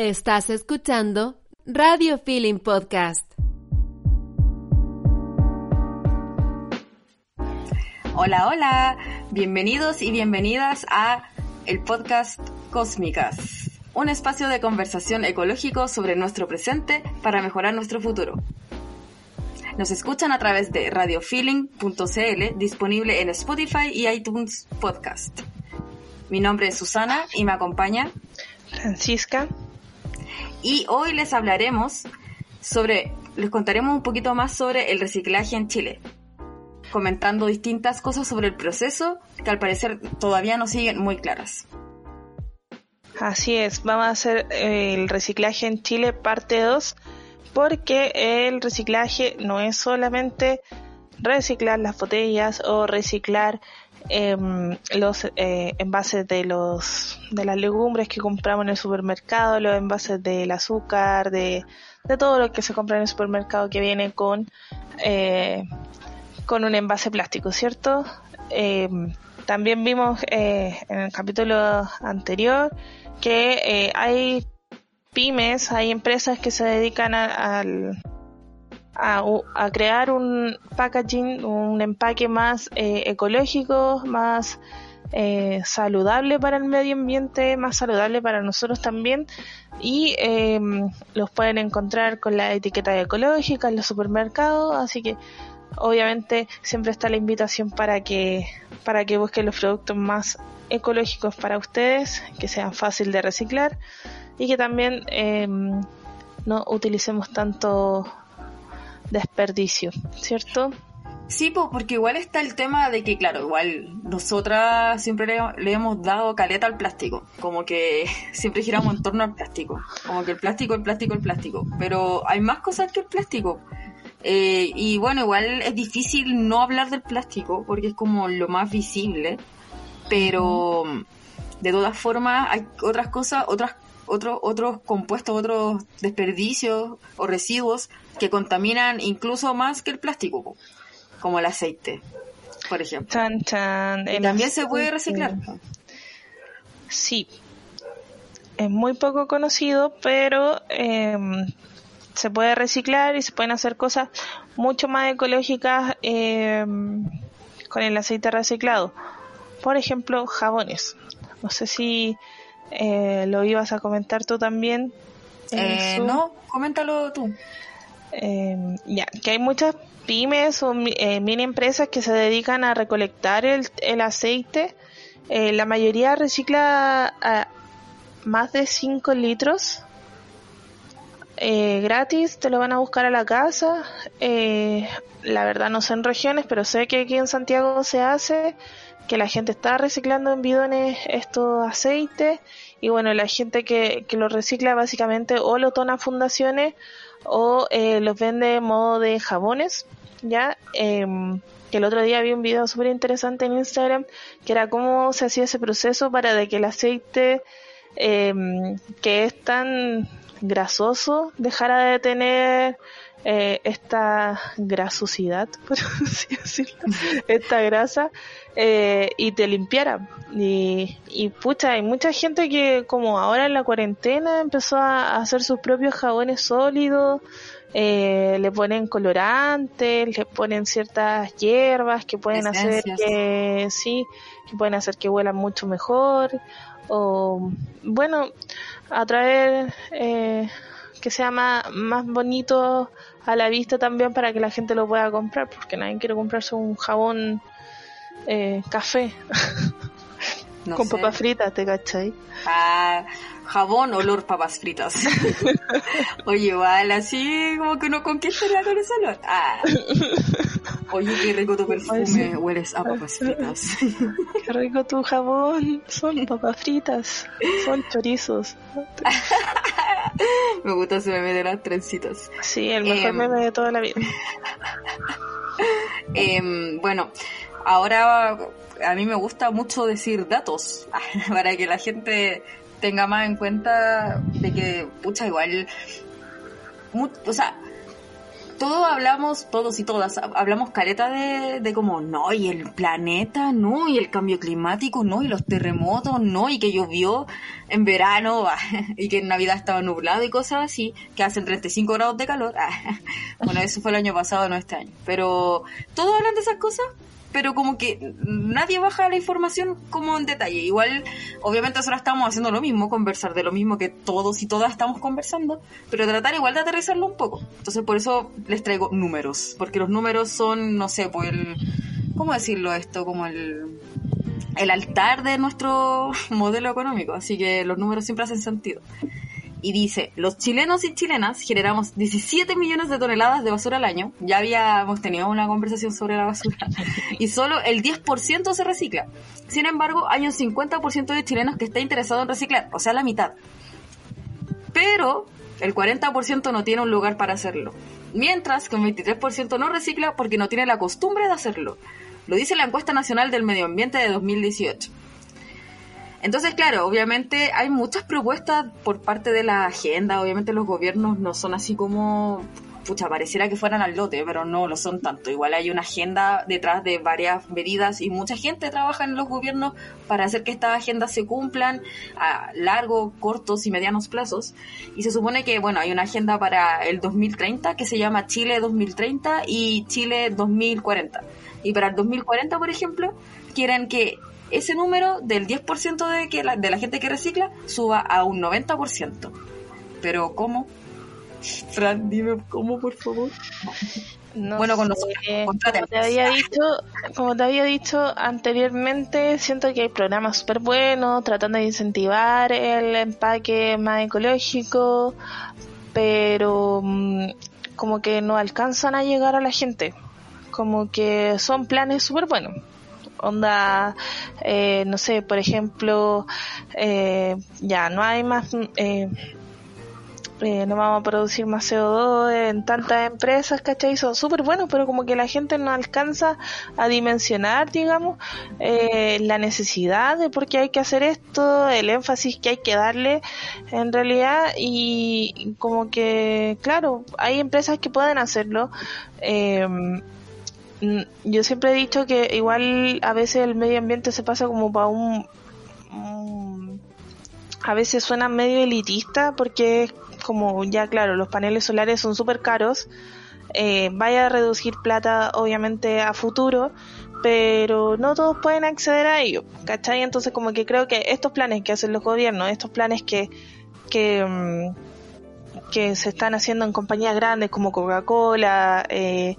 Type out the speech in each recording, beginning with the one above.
Estás escuchando Radio Feeling Podcast. Hola, hola, bienvenidos y bienvenidas a el podcast Cósmicas, un espacio de conversación ecológico sobre nuestro presente para mejorar nuestro futuro. Nos escuchan a través de radiofeeling.cl, disponible en Spotify y iTunes Podcast. Mi nombre es Susana y me acompaña Francisca y hoy les hablaremos sobre, les contaremos un poquito más sobre el reciclaje en Chile, comentando distintas cosas sobre el proceso que al parecer todavía no siguen muy claras. Así es, vamos a hacer eh, el reciclaje en Chile parte 2 porque el reciclaje no es solamente reciclar las botellas o reciclar Em, los eh, envases de los de las legumbres que compramos en el supermercado, los envases del azúcar, de, de todo lo que se compra en el supermercado que viene con eh, con un envase plástico, ¿cierto? Em, también vimos eh, en el capítulo anterior que hay pymes, hay empresas que se dedican al a, crear un packaging, un empaque más eh, ecológico, más eh, saludable para el medio ambiente, más saludable para nosotros también. Y em, los pueden encontrar con la etiqueta ecológica en los supermercados, así que obviamente siempre está la invitación para que para que busquen los productos más ecológicos para ustedes, que sean fácil de reciclar y que también em, no utilicemos tanto desperdicio, ¿cierto? Sí, porque igual está el tema de que, claro, igual nosotras siempre le, hemos dado caleta al plástico, como que siempre giramos en torno al plástico, como que el plástico, el plástico, el plástico, pero hay más cosas que el plástico. Eh, y bueno, igual es difícil no hablar del plástico porque es como lo más visible, pero de todas formas hay otras cosas, otras otros otros compuestos, otros desperdicios o residuos que contaminan incluso más que el plástico, como el aceite, por ejemplo. Y también se puede reciclar. Sí, es muy poco conocido, pero em, se puede reciclar y se pueden hacer cosas mucho más ecológicas em, con el aceite reciclado. Por ejemplo, jabones. No sé si eh, lo ibas a comentar tú también. Eh, no, coméntalo tú. Eh, ya, que hay muchas pymes o eh, mini empresas que se dedican a recolectar el, el aceite. Eh, la mayoría recicla más de 5 litros gratis, te lo van a buscar a la casa. la verdad no sé en regiones, pero sé que aquí en Santiago se hace, que la gente está reciclando en bidones estos aceites y bueno, la gente que, que lo recicla básicamente o lo dona a fundaciones o eh, los vende en modo de jabones, ¿ya? Em, que el otro día vi un video súper interesante en Instagram que era cómo se hacía ese proceso para de que el aceite em, que es tan grasoso dejara de tener eh, esta grasosidad, por así decirlo, esta grasa, eh, y te limpiara. Y, y pucha, hay mucha gente que como ahora en la cuarentena empezó a hacer sus propios jabones sólidos, eh, le ponen colorantes, le ponen ciertas hierbas que pueden hacer que, sí, que pueden hacer que huelan mucho mejor, o bueno, a través eh, que sea más, más bonito a la vista también para que la gente lo pueda comprar, porque nadie quiere comprarse un jabón eh, café con papas fritas, ¿te cachai? Ah, jabón, olor papas fritas. Oye, igual así como que uno conquistaría con ese olor. Ah. Oye, qué rico tu perfume, hueles a papas fritas. qué rico tu jabón, son papas fritas, son chorizos. me gusta ese meme de las trencitas. Sí, el mejor em, meme de toda la vida. Em, bueno, ahora a mí me gusta mucho decir datos para que la gente tenga más en cuenta de que, pucha, igual, o sea, todos hablamos, todos y todas, hablamos careta de, de como, no, y el planeta, no, y el cambio climático, no, y los terremotos, no, y que llovió en verano, y que en Navidad estaba nublado y cosas así, que hacen 35 grados de calor. bueno, eso fue el año pasado, no este año. Pero todos hablan de esas cosas, pero como que nadie baja la información como en detalle. Igual, obviamente nosotros estamos haciendo lo mismo, conversar de lo mismo que todos y todas estamos conversando, pero tratar igual de aterrizarlo un poco. Entonces por eso les traigo números, porque los números son, no sé, pues el... ¿Cómo decirlo esto? Como el el altar de nuestro modelo económico, así que los números siempre hacen sentido y dice, los chilenos y chilenas generamos 17 millones de toneladas de basura al año. Ya habíamos tenido una conversación sobre la basura. Y solo el 10% se recicla. Sin embargo, hay un 50% de chilenos que está interesado en reciclar, o sea, la mitad. Pero el 40% no tiene un lugar para hacerlo. Mientras que un 23% no recicla porque no tiene la costumbre de hacerlo. Lo dice la encuesta nacional del medio ambiente de 2018. Entonces, claro, obviamente hay muchas propuestas por parte de la agenda, obviamente los gobiernos no son así como, pucha, pareciera que fueran al lote, pero no lo son tanto. Igual hay una agenda detrás de varias medidas y mucha gente trabaja en los gobiernos para hacer que estas agendas se cumplan a largo, cortos y medianos plazos. Y se supone que, bueno, hay una agenda para el 2030 que se llama Chile 2030 y Chile 2040. Y para el 2040, por ejemplo, quieren que ese número del 10% de, que la, de la gente que recicla suba a un 90%. Pero ¿cómo? Fran, dime cómo, por favor. bueno, con nosotros. como te había dicho, como te había dicho anteriormente, siento que hay programas súper buenos tratando de incentivar el empaque más ecológico, pero mm, como que no alcanzan a llegar a la gente. Como que son planes súper buenos onda, eh, no sé, por ejemplo, eh, ya no hay más, eh, no vamos a producir más CO2 en tantas empresas, ¿cachai? Son súper buenos, pero como que la gente no alcanza a dimensionar, digamos, la necesidad de por qué hay que hacer esto, el énfasis que hay que darle en realidad y como que, claro, hay empresas que pueden hacerlo. Eh, Mm, yo siempre he dicho que igual a veces el medio ambiente se pasa como para un, a veces suena medio elitista porque como ya claro los paneles solares son súper caros eh, vaya a reducir plata obviamente a futuro pero no todos pueden acceder a ello ¿cachai? entonces como que creo que estos planes que hacen los gobiernos estos planes que que mm, que se están haciendo en compañías grandes como Coca-Cola eh,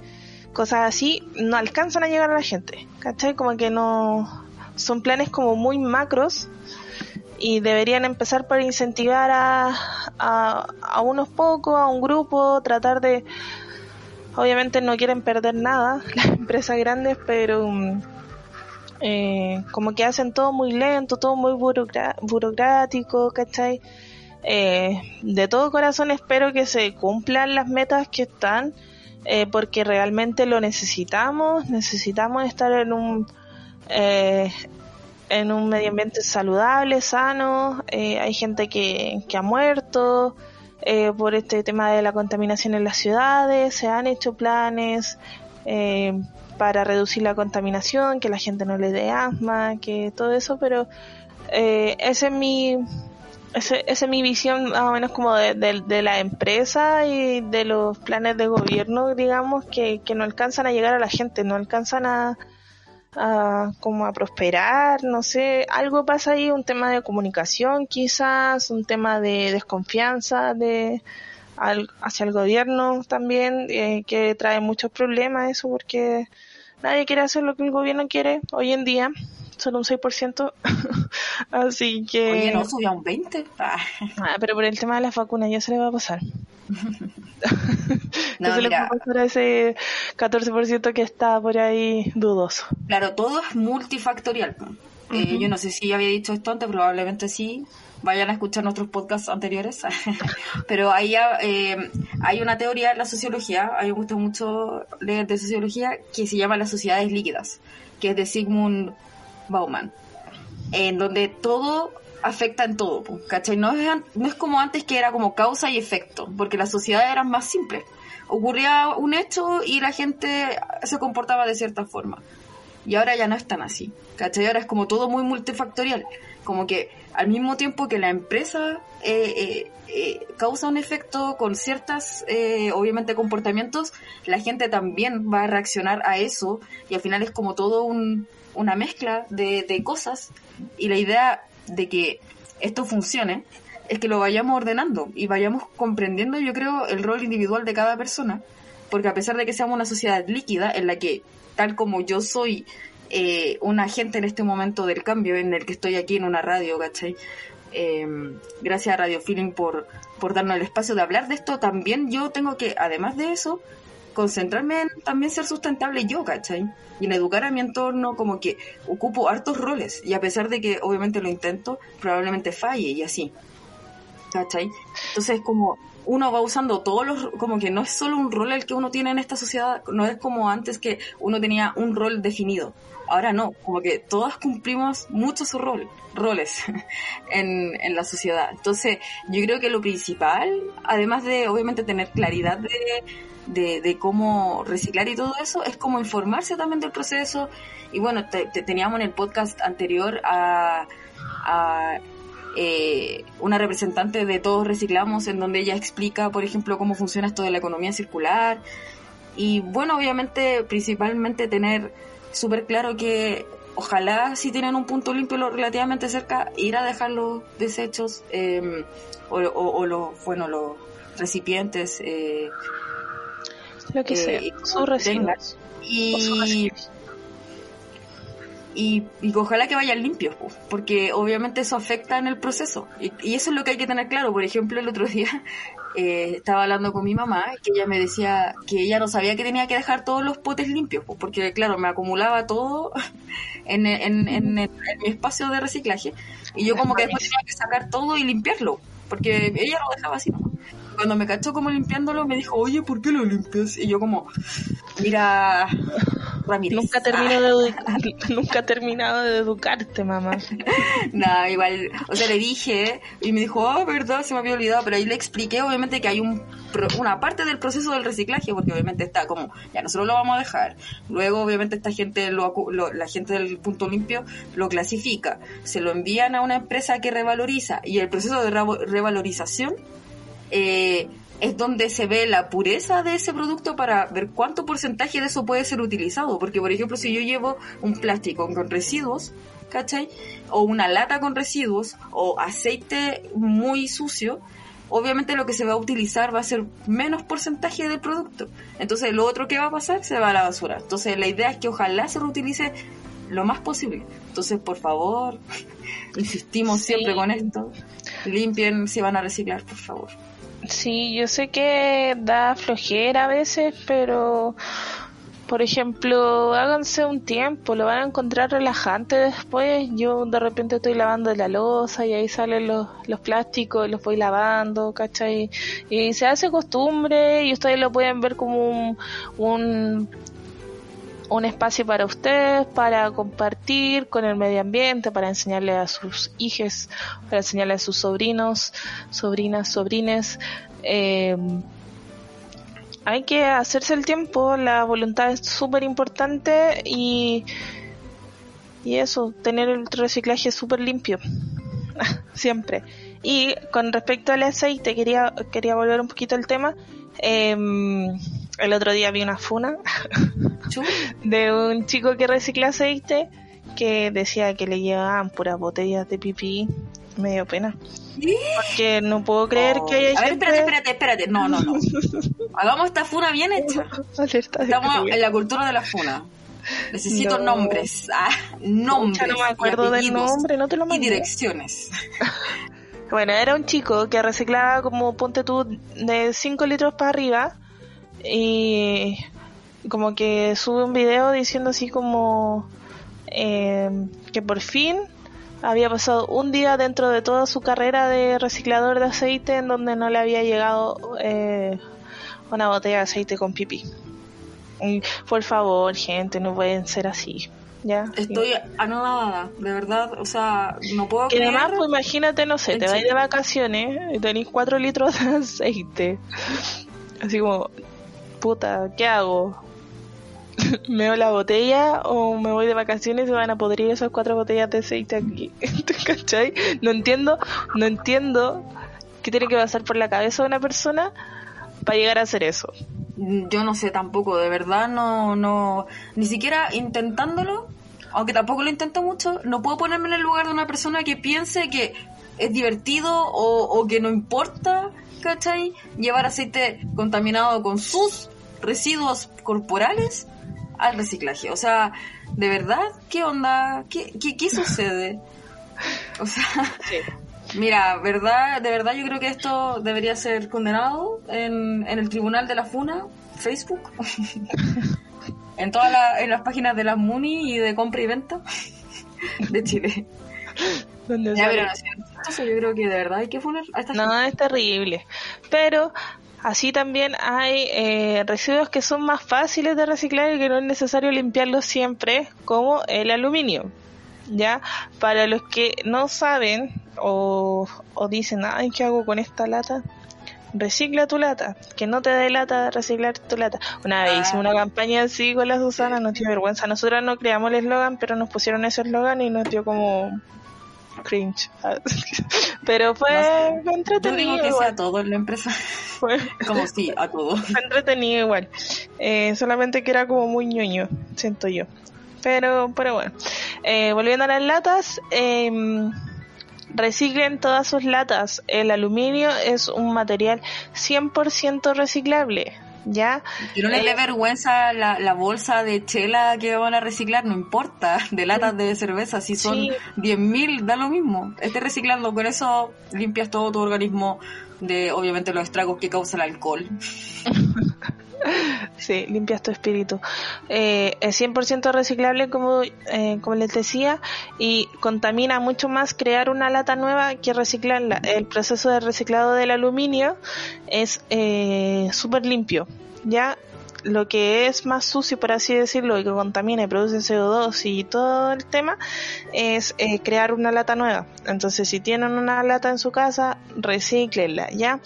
cosas así, no alcanzan a llegar a la gente. ¿Cachai? Como que no. Son planes como muy macros y deberían empezar por incentivar a, a, unos pocos, a un grupo, tratar de. Obviamente no quieren perder nada las empresas grandes, pero. Eh, como que hacen todo muy lento, todo muy burocrático, ¿cachai? Eh, de todo corazón espero que se cumplan las metas que están eh, porque realmente lo necesitamos, necesitamos estar en un eh, en un medio ambiente saludable, sano, eh, hay gente que, que ha muerto por este tema de la contaminación en las ciudades, se han hecho planes para reducir la contaminación, que la gente no le dé asma, que todo eso, pero ese es mi esa es mi visión más o menos como de, de, la empresa y de los planes de gobierno, digamos, que, que no alcanzan a llegar a la gente, no alcanzan a, a como a prosperar, no sé, algo pasa ahí, un tema de comunicación quizás, un tema de desconfianza de hacia el gobierno también, eh, que trae muchos problemas eso porque nadie quiere hacer lo que el gobierno quiere hoy en día solo un 6%. Así que. Oye, no subió a un 20%. Ah. ah. pero por el tema de las vacunas ya se le va a pasar. no, se le va a pasar a ese 14% que está por ahí dudoso. Claro, todo es multifactorial. Eh, yo no sé si había dicho esto antes, probablemente sí. Vayan a escuchar nuestros podcasts anteriores. Pero ahí eh, hay una teoría en la sociología, a mí me gusta mucho leer de sociología, que se llama las sociedades líquidas, que es de Sigmund Bauman, en donde todo afecta en todo, ¿cachai? No es, no es como antes que era como causa y efecto, porque las sociedades eran más simples. Ocurría un hecho y la gente se comportaba de cierta forma. Y ahora ya no es tan así, ¿cachai? Ahora es como todo muy multifactorial. Como que al mismo tiempo que la empresa eh, eh, eh, causa un efecto con ciertas, obviamente, comportamientos, la gente también va a reaccionar a eso y al final es como todo un, una mezcla de, de cosas y la idea de que esto funcione es que lo vayamos ordenando y vayamos comprendiendo, yo creo, el rol individual de cada persona, porque a pesar de que seamos una sociedad líquida en la que, tal como yo soy eh, un agente en este momento del cambio, en el que estoy aquí en una radio, ¿cachai? Eh, gracias a Radio Feeling por, por darnos el espacio de hablar de esto, también yo tengo que, además de eso, concentrarme en también ser sustentable yo, ¿cachai? Y en educar a mi entorno, como que ocupo hartos roles, y a pesar de que obviamente lo intento, probablemente falle y así. ¿Cachai? Entonces, como uno va usando todos los, como que no es solo un rol el que uno tiene en esta sociedad, no es como antes que uno tenía un rol definido. Ahora no, como que todas cumplimos muchos rol, roles en, en la sociedad. Entonces, yo creo que lo principal, además de obviamente tener claridad de, de, de cómo reciclar y todo eso, es como informarse también del proceso. Y bueno, te- te- teníamos en el podcast anterior a, a eh, una representante de Todos Reciclamos, en donde ella explica, por ejemplo, cómo funciona esto de la economía circular. Y bueno, obviamente, principalmente tener súper claro que ojalá si tienen un punto limpio lo relativamente cerca, ir a dejar los desechos eh, o, o- o los, bueno, los recipientes. eh, Lo que Eh, sea, residuos. Sus y, y, ojalá que vayan limpios, po, porque obviamente eso afecta en el proceso. Y, y eso es lo que hay que tener claro. Por ejemplo, el otro día eh, estaba hablando con mi mamá, que ella me decía que ella no sabía que tenía que dejar todos los potes limpios, po, porque claro, me acumulaba todo en, en, en- en mi espacio de reciclaje. Y yo como que después tenía que sacar todo y limpiarlo, porque ella lo dejaba así. ¿no? Cuando me cachó como limpiándolo, me dijo, oye, ¿por qué lo limpias? Y yo como, mira, Ramírez. Nunca termino de nunca he terminado de educarte, mamá. Nada, igual, o sea, le dije y me dijo, ah, verdad, se me había olvidado, pero ahí le expliqué obviamente que hay un una parte del proceso del reciclaje, porque obviamente está como, ya nosotros lo vamos a dejar, luego obviamente esta gente, lo, lo- la gente del punto limpio lo clasifica, se lo envían a una empresa que revaloriza y el proceso de revalorización eh, es donde se ve la pureza de ese producto para ver cuánto porcentaje de eso puede ser utilizado. Porque, por ejemplo, si yo llevo un plástico con residuos, ¿cachai? O una lata con residuos, o aceite muy sucio, obviamente lo que se va a utilizar va a ser menos porcentaje del producto. Entonces, lo otro que va a pasar se va a la basura. Entonces, la idea es que ojalá se reutilice lo más posible. Entonces, por favor, insistimos Sí. siempre con esto. Limpien si van a reciclar, por favor. Sí, yo sé que da flojera a veces, pero por ejemplo, háganse un tiempo, lo van a encontrar relajante después. Yo de repente estoy lavando la losa y ahí salen los, los plásticos, los voy lavando, ¿cachai? Y se hace costumbre y ustedes lo pueden ver como un, un un espacio para ustedes, para compartir con el medio ambiente, para enseñarle a sus hijos, para enseñarle a sus sobrinos, sobrinas, sobrines. Eh, hay que hacerse el tiempo, la voluntad es súper importante y, y eso, tener el reciclaje súper limpio, siempre. Y con respecto al aceite, quería, quería volver un poquito al tema. Eh, el otro día vi una funa de un chico que recicla aceite que decía que le llevaban puras botellas de pipí. Me dio pena. Porque no puedo creer que haya. A ver, gente... espérate, espérate, espérate. No, no, no. Hagamos esta funa bien hecha. Estamos en la cultura de la funa. Necesito No. nombres. Ah, nombres. No me y acuerdo del nombre, no te lo Y direcciones. Bueno, era un chico que reciclaba como, ponte tú, de 5 litros para arriba y como que sube un video diciendo así como eh, que por fin había pasado un día dentro de toda su carrera de reciclador de aceite en donde no le había llegado eh, una botella de aceite con pipí. Y, por favor, gente, no pueden ser así. Ya. Estoy anodada, de verdad, o sea, no puedo Que creer. además, pues imagínate, no sé, te vais Chile. de vacaciones y tenéis 4 litros de aceite. Así como, puta, ¿qué hago? ¿Me doy la botella o me voy de vacaciones y van a podrir esas cuatro botellas de aceite aquí? ¿Te cachai? No entiendo, no entiendo qué tiene que pasar por la cabeza de una persona para llegar a hacer eso. Yo no sé tampoco, de verdad, no, no, ni siquiera intentándolo, aunque tampoco lo intento mucho, no puedo ponerme en el lugar de una persona que piense que es divertido o, o que no importa, ¿cachai? Llevar aceite contaminado con sus residuos corporales al reciclaje. O sea, ¿de verdad? ¿Qué onda? ¿Qué, qué, qué sucede? O sea, Mira, verdad, de verdad yo creo que esto debería ser condenado en, en el tribunal de la FUNA, Facebook, en todas la- en las páginas de las MUNI y de compra y venta de Chile. Ya, sale- pero no es cierto, yo creo que de verdad hay que poner a esta No, es terrible. Pero así también hay eh, residuos que son más fáciles de reciclar y que no es necesario limpiarlos siempre, como el aluminio. ¿Ya? Para los que no saben o, o dicen, ay, ¿qué hago con esta lata? Recicla tu lata, que no te dé lata de reciclar tu lata. Una vez Ah. hicimos una campaña así con la Susana, nos dio vergüenza. Nosotras no creamos el eslogan, pero nos pusieron ese eslogan y nos dio como cringe. pero fue, No sé. fue Yo digo entretenido. que igual. sea todo en la empresa, Fue, como sí, a todo. fue entretenido igual. Eh, solamente que era como muy ñoño, siento yo. Pero, pero bueno. Eh, volviendo a las latas, em, reciclen todas sus latas. El aluminio es un material 100% reciclable. ¿Ya? Que no les dé Eh, vergüenza la, la bolsa de chela que van a reciclar, no importa, de latas de cerveza, si son Sí. 10.000, da lo mismo. Estés reciclando, con eso limpias todo tu organismo de, obviamente, los estragos que causa el alcohol. Sí, limpias tu espíritu. Eh, es 100% reciclable, como, eh, como les decía, y contamina mucho más crear una lata nueva que reciclarla. El proceso de reciclado del aluminio es eh, súper limpio. Ya lo que es más sucio, por así decirlo, y que contamina y produce CO2 y todo el tema, es eh, crear una lata nueva. Entonces, si tienen una lata en su casa, recíclenla, ¿ya?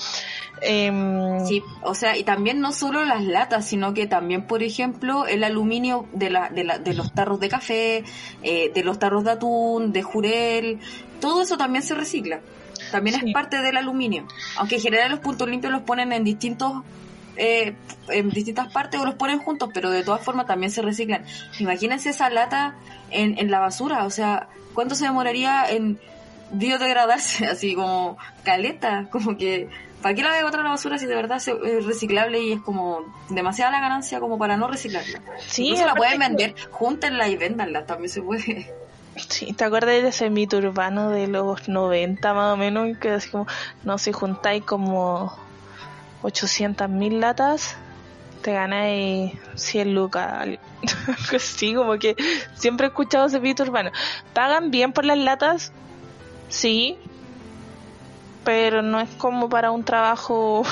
Em, Sí, o sea, y también no solo las latas, sino que también, por ejemplo, el aluminio de, la, de, la, de los tarros de café, eh, de los tarros de atún, de jurel, todo eso también se recicla. También Sí. es parte del aluminio. Aunque en general los puntos limpios los ponen en distintos eh, en distintas partes o los ponen juntos, pero de todas formas también se reciclan. Imagínense esa lata en, en la basura, o sea, ¿cuánto se demoraría en biodegradarse? Así como caleta, como que, ¿para qué la voy a botar a la basura si de verdad es reciclable y es como demasiada la ganancia como para no reciclarla? Sí, Incluso la pueden que- vender, júntenla y véndanla, también se puede. Sí, ¿te acuerdas de ese mito urbano de los 90 más o menos? Que así como, no, si juntáis como 800 mil latas, te ganáis 100 lucas. así, como que siempre he escuchado ese mito urbano. ¿Pagan bien por las latas? Sí, pero no es como para un trabajo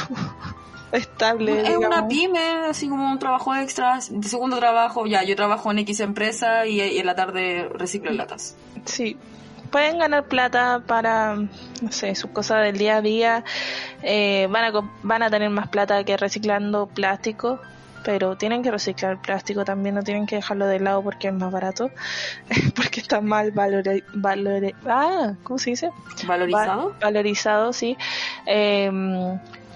estable. Es una digamos. pyme, así como un trabajo extra, de segundo trabajo, ya, yo trabajo en X empresa y, y en la tarde reciclo latas. Sí, pueden ganar plata para, no sé, sus cosas del día a día. Eh, van, a, van a tener más plata que reciclando plástico, pero tienen que reciclar plástico también, no tienen que dejarlo de lado porque es más barato, porque está mal valore, valore- ah, ¿cómo se dice? ¿Valorizado? Va- valorizado, sí. Eh,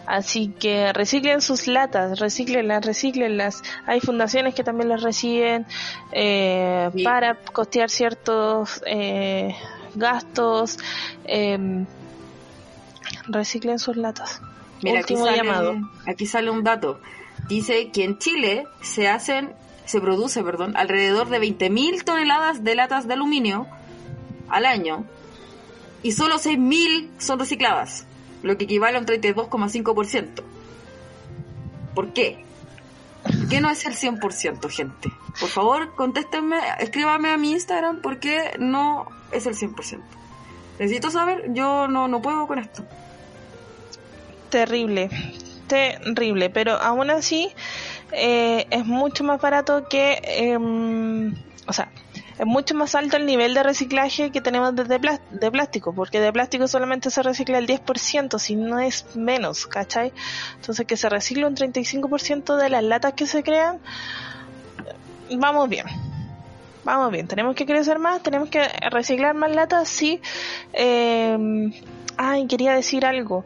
así que reciclen sus latas, reciclenlas, reciclenlas. Hay fundaciones que también las reciben eh, Sí. para costear ciertos eh, gastos. Eh, reciclen sus latas. Mira, aquí Último sale, llamado. aquí sale un dato. Dice que en Chile se hacen, se produce, perdón, alrededor de 20.000 toneladas de latas de aluminio al año y solo 6.000 son recicladas, lo que equivale a un 32,5%. ¿Por qué? ¿Por qué no es el 100%, gente? Por favor, contéstenme, escríbame a mi Instagram por qué no es el 100%. Necesito saber, yo no, no puedo con esto. Terrible, terrible, pero aún así eh, es mucho más barato que, em, o sea, es mucho más alto el nivel de reciclaje que tenemos desde de plástico, porque de plástico solamente se recicla el 10%, si no es menos, ¿cachai? Entonces que se recicla un 35% de las latas que se crean, vamos bien. Vamos bien, tenemos que crecer más, tenemos que reciclar más latas, sí. Eh, ay, quería decir algo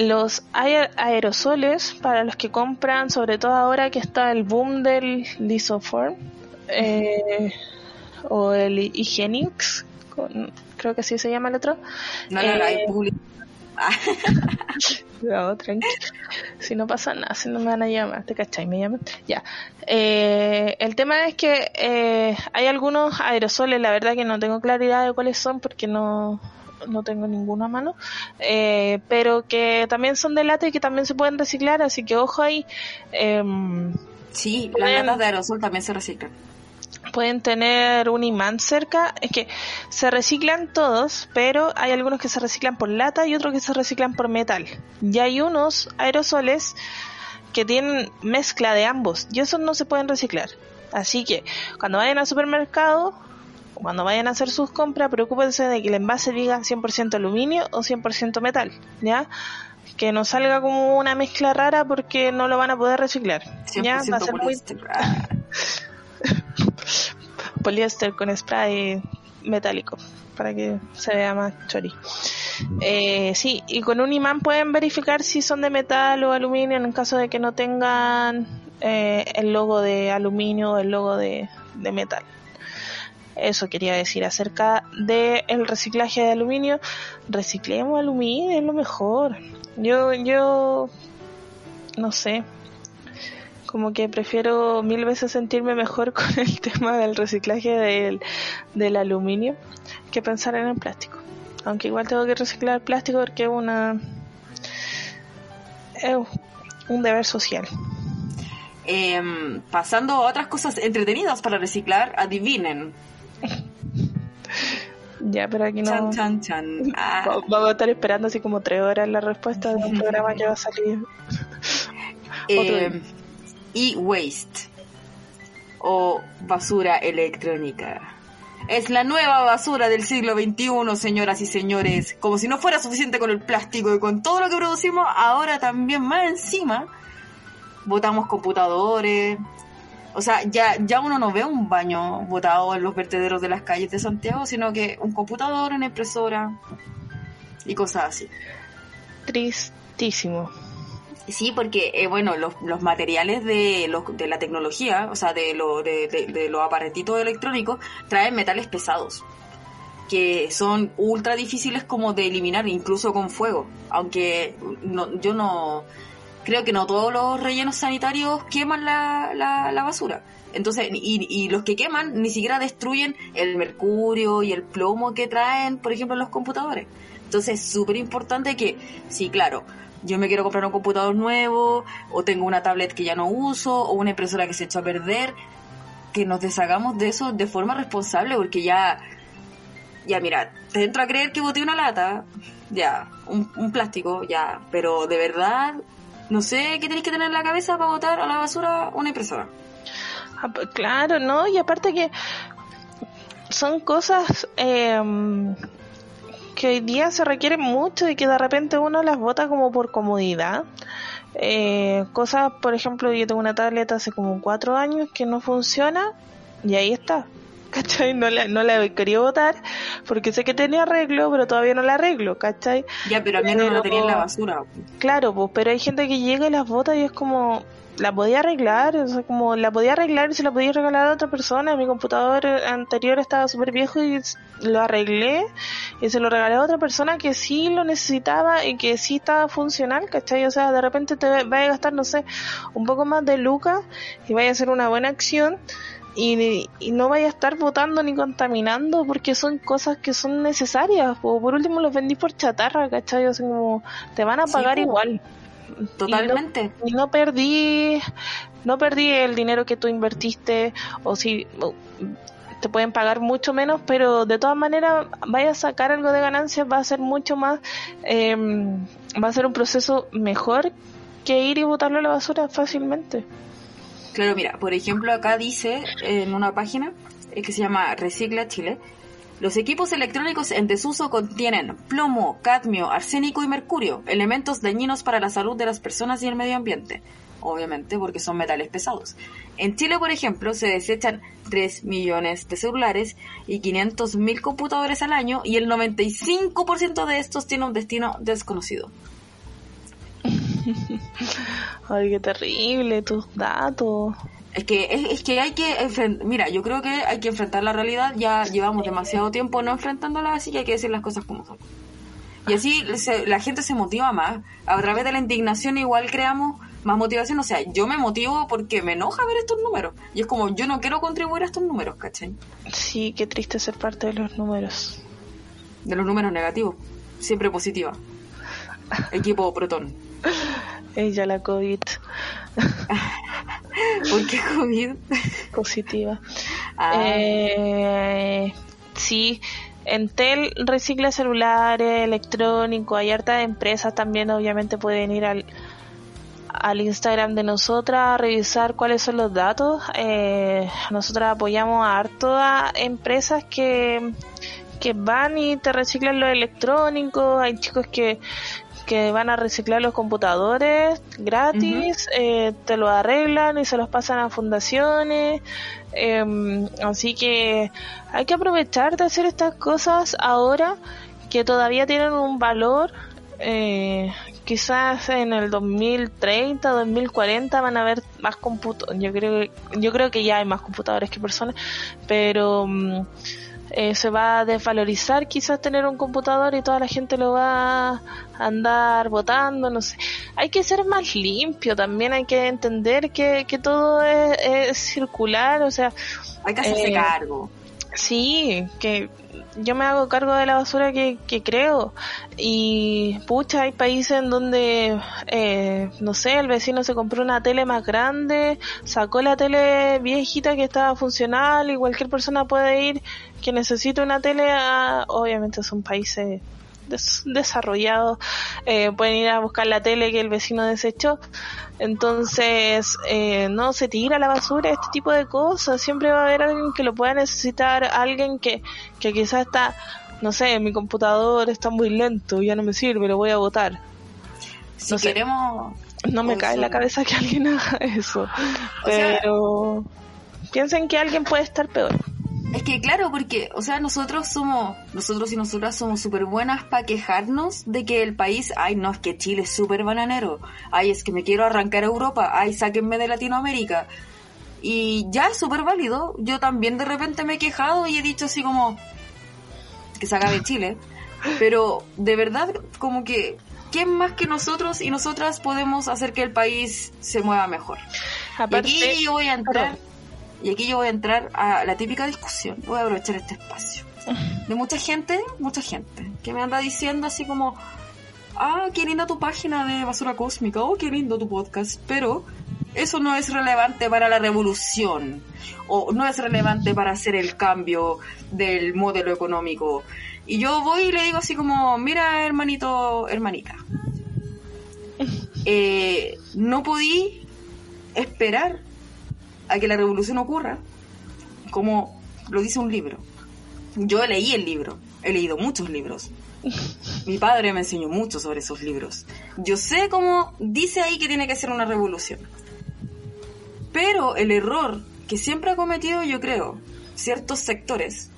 los aerosoles para los que compran, sobre todo ahora que está el boom del Lisoform eh, o el Hygienix, creo que así se llama el otro. No, no, eh, no, Si no pasa nada, si no me van a llamar, ¿te cachai? Me llaman. Ya. Eh, el tema es que eh, hay algunos aerosoles, la verdad que no tengo claridad de cuáles son porque no, no tengo ninguno a mano, eh, pero que también son de lata y que también se pueden reciclar, así que ojo ahí. Eh, sí, las latas de aerosol también se reciclan. Pueden tener un imán cerca, es que se reciclan todos, pero hay algunos que se reciclan por lata y otros que se reciclan por metal. Y hay unos aerosoles que tienen mezcla de ambos y esos no se pueden reciclar. Así que cuando vayan al supermercado, cuando vayan a hacer sus compras, preocúpense de que el envase diga 100% aluminio o 100% metal, ¿ya? Que no salga como una mezcla rara porque no lo van a poder reciclar. ¿ya? Va a ser poliéster. poliéster con spray metálico para que se vea más chori. Eh, sí, y con un imán pueden verificar si son de metal o aluminio en caso de que no tengan eh, el logo de aluminio o el logo de metal. Eso quería decir acerca del el reciclaje de aluminio. Reciclemos aluminio, es lo mejor. Yo, yo, no sé, como que prefiero mil veces sentirme mejor con el tema del reciclaje del, del aluminio que pensar en el plástico. Aunque igual tengo que reciclar plástico porque es una es un deber social. Em, pasando a otras cosas entretenidas para reciclar, adivinen, ya, pero aquí no. Chan, chan, chan. Ah. Vamos a estar esperando así como tres horas la respuesta de un programa que va a salir. Eh, E-Waste o basura electrónica. Es la nueva basura del siglo XXI, señoras y señores. Como si no fuera suficiente con el plástico y con todo lo que producimos, ahora también más encima botamos computadores, o sea, ya, ya uno no ve un baño botado en los vertederos de las calles de Santiago, sino que un computador, una impresora y cosas así. Tristísimo. Sí, porque, eh, bueno, los, los materiales de, los, de la tecnología, o sea, de, lo, de, de, los aparatitos electrónicos, traen metales pesados que son ultra difíciles como de eliminar, incluso con fuego. Aunque no, yo no, creo que no todos los rellenos sanitarios queman la, la, basura. Entonces, y, y, los que queman ni siquiera destruyen el mercurio y el plomo que traen, por ejemplo, los computadores. Entonces, es súper importante que, sí, claro, yo me quiero comprar un computador nuevo, o tengo una tablet que ya no uso, o una impresora que se echó a perder, que nos deshagamos de eso de forma responsable, porque ya, ya mira, te entro a creer que boté una lata, ya, un, un plástico, ya, pero de verdad no sé qué tenéis que tener en la cabeza para botar a la basura una impresora. Ah, pues, claro, ¿no? Y aparte que son cosas em, que hoy día se requieren mucho y que de repente uno las bota como por comodidad. Eh, cosas, por ejemplo, yo tengo una tableta hace como cuatro años que no funciona y ahí está. ¿Cachai? No la, no la quería votar porque sé que tenía arreglo, pero todavía no la arreglo, ¿cachai? Ya, pero al menos no la tenía en la basura. Claro, pues, pero hay gente que llega y las vota y es como, la podía arreglar, o sea, como la podía arreglar y se la podía regalar a otra persona. Mi computador anterior estaba súper viejo y lo arreglé y se lo regalé a otra persona que sí lo necesitaba y que sí estaba funcional, ¿cachai? O sea, de repente te vaya a gastar, no sé, un poco más de lucas y vaya a hacer una buena acción y, no vaya a estar votando ni contaminando porque son cosas que son necesarias. O por último los vendí por chatarra, ¿cachai? O sea, como te van a pagar igual. Totalmente. Y no, perdí, no perdí el dinero que tú invertiste o si te pueden pagar mucho menos, pero de todas maneras vaya a sacar algo de ganancias, va a ser mucho más, em, va a ser un proceso mejor que ir y botarlo a la basura fácilmente. Claro, mira, por ejemplo, acá dice en una página eh, que se llama Recicla Chile, los equipos electrónicos en desuso contienen plomo, cadmio, arsénico y mercurio, elementos dañinos para la salud de las personas y el medio ambiente. Obviamente porque son metales pesados. En Chile, por ejemplo, se desechan 3 millones de celulares y 500 mil computadores al año y el 95% de estos tiene un destino desconocido. Ay, qué terrible tus datos. Es que, es, que hay que enfrentar, mira, yo creo que hay que enfrentar la realidad, ya llevamos demasiado tiempo no enfrentándola, así que hay que decir las cosas como son. Y así la gente se motiva más, a través de la indignación igual creamos más motivación, o sea, yo me motivo porque me enoja ver estos números, y es como, yo no quiero contribuir a estos números, ¿cachai? Sí, qué triste ser parte de los números. De los números negativos, siempre positiva. Equipo Proton. Ella la COVID. ¿Por qué COVID? Positiva. Ah. Eh, sí, Entel recicla celulares, electrónicos, hay hartas empresas también, obviamente pueden ir al, al Instagram de nosotras a revisar cuáles son los datos. Eh, nosotras apoyamos a hartas empresas que, que van y te reciclan los electrónicos, hay chicos que que van a reciclar los computadores gratis, eh, te lo arreglan y se los pasan a fundaciones. Em, así que hay que aprovechar de hacer estas cosas ahora que todavía tienen un valor. Eh, quizás en el 2030, 2040 van a haber más computadores. Yo creo, yo creo que ya hay más computadores que personas, pero mm, eh, se va a desvalorizar quizás tener un computador y toda la gente lo va a andar votando, no sé. Hay que ser más limpio también, hay que entender que, que todo es, circular, o sea... Hay que hacerse eh, cargo. Sí, que yo me hago cargo de la basura que, que creo. Y pucha hay países en donde eh, no sé el vecino se compró una tele más grande sacó la tele viejita que estaba funcional y cualquier persona puede ir que necesite una tele a, obviamente son países desarrollados eh, pueden ir a buscar la tele que el vecino desechó entonces eh, no se tira la basura este tipo de cosas. Siempre va a haber alguien que lo pueda necesitar alguien que, que quizás está no sé mi computador está muy lento ya no me sirve lo voy a botar. Si queremos no me cae en la cabeza que alguien haga eso pero piensen que alguien puede estar peor es que claro, porque, o sea, nosotros somos, nosotros y nosotras somos súper buenas para quejarnos de que el país, ay, no, es que Chile es súper bananero, ay, es que me quiero arrancar a Europa, ay, sáquenme de Latinoamérica. Y ya es súper válido, yo también de repente me he quejado y he dicho así como que se de Chile, pero de verdad como que, ¿quién más que nosotros y nosotras podemos hacer que el país se mueva mejor? Aparte, y aquí yo voy a entrar... Y aquí yo voy a entrar a la típica discusión. Voy a aprovechar este espacio. De mucha gente, mucha gente, que me anda diciendo así como, ah, qué linda tu página de basura cósmica, oh, qué lindo tu podcast, pero eso no es relevante para la revolución, o no es relevante para hacer el cambio del modelo económico. Y yo voy y le digo así como, mira, hermanito, hermanita, eh, no podí esperar a que la revolución ocurra, como lo dice un libro. Yo leí el libro, he leído muchos libros. Mi padre me enseñó mucho sobre esos libros. Yo sé cómo dice ahí que tiene que ser una revolución. Pero el error que siempre ha cometido, yo creo, ciertos sectores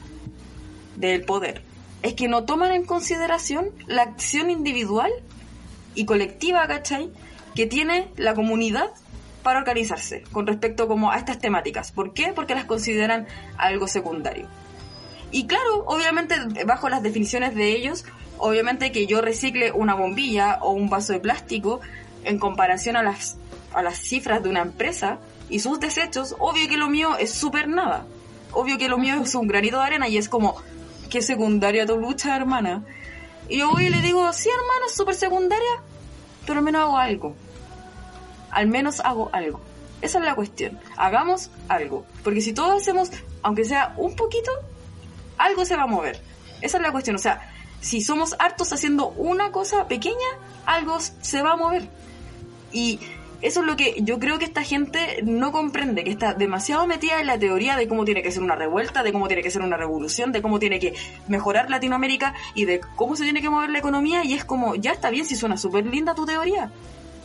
del poder, es que no toman en consideración la acción individual y colectiva, ¿cachai? Que tiene la comunidad para organizarse con respecto como a estas temáticas. ¿Por qué? Porque las consideran algo secundario. Y claro, obviamente bajo las definiciones de ellos, obviamente que yo recicle una bombilla o un vaso de plástico en comparación a las, a las cifras de una empresa y sus desechos, obvio que lo mío es súper nada. Obvio que lo mío es un granito de arena y es como, qué secundaria tu lucha, hermana. Y yo voy y le digo, sí, hermano, súper secundaria, pero al menos hago algo al menos hago algo. Esa es la cuestión. Hagamos algo. Porque si todos hacemos, aunque sea un poquito, algo se va a mover. Esa es la cuestión. O sea, si somos hartos haciendo una cosa pequeña, algo se va a mover. Y, eso es lo que yo creo que esta gente no comprende, que está demasiado metida en la teoría de cómo tiene que ser una revuelta, de cómo tiene que ser una revolución, de cómo tiene que mejorar Latinoamérica y de cómo se tiene que mover la economía y es como, ya está bien si suena súper linda tu teoría,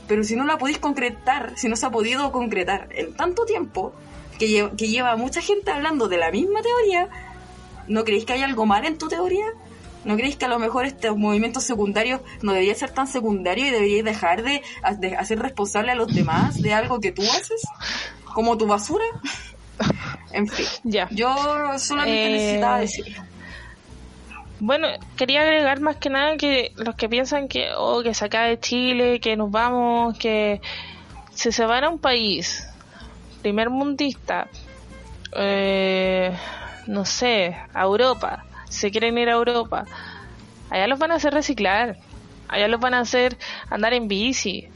pero si no la podéis concretar, si no se ha podido concretar en tanto tiempo, que, lleva, que lleva mucha gente hablando de la misma teoría, ¿no creéis que hay algo mal en tu teoría? ¿No creéis que a lo mejor estos movimientos secundarios no debería ser tan secundario y deberíais dejar de, hacer responsable a los demás de algo que tú haces? Como tu basura. en fin, ya. yo solamente eh... necesitaba decirlo. Bueno, quería agregar más que nada que los que piensan que, oh, que se acabe Chile, que nos vamos, que si se van a un país primer mundista, eh, no sé, a Europa, se quieren ir a Europa, allá los van a hacer reciclar, allá los van a hacer andar en bici.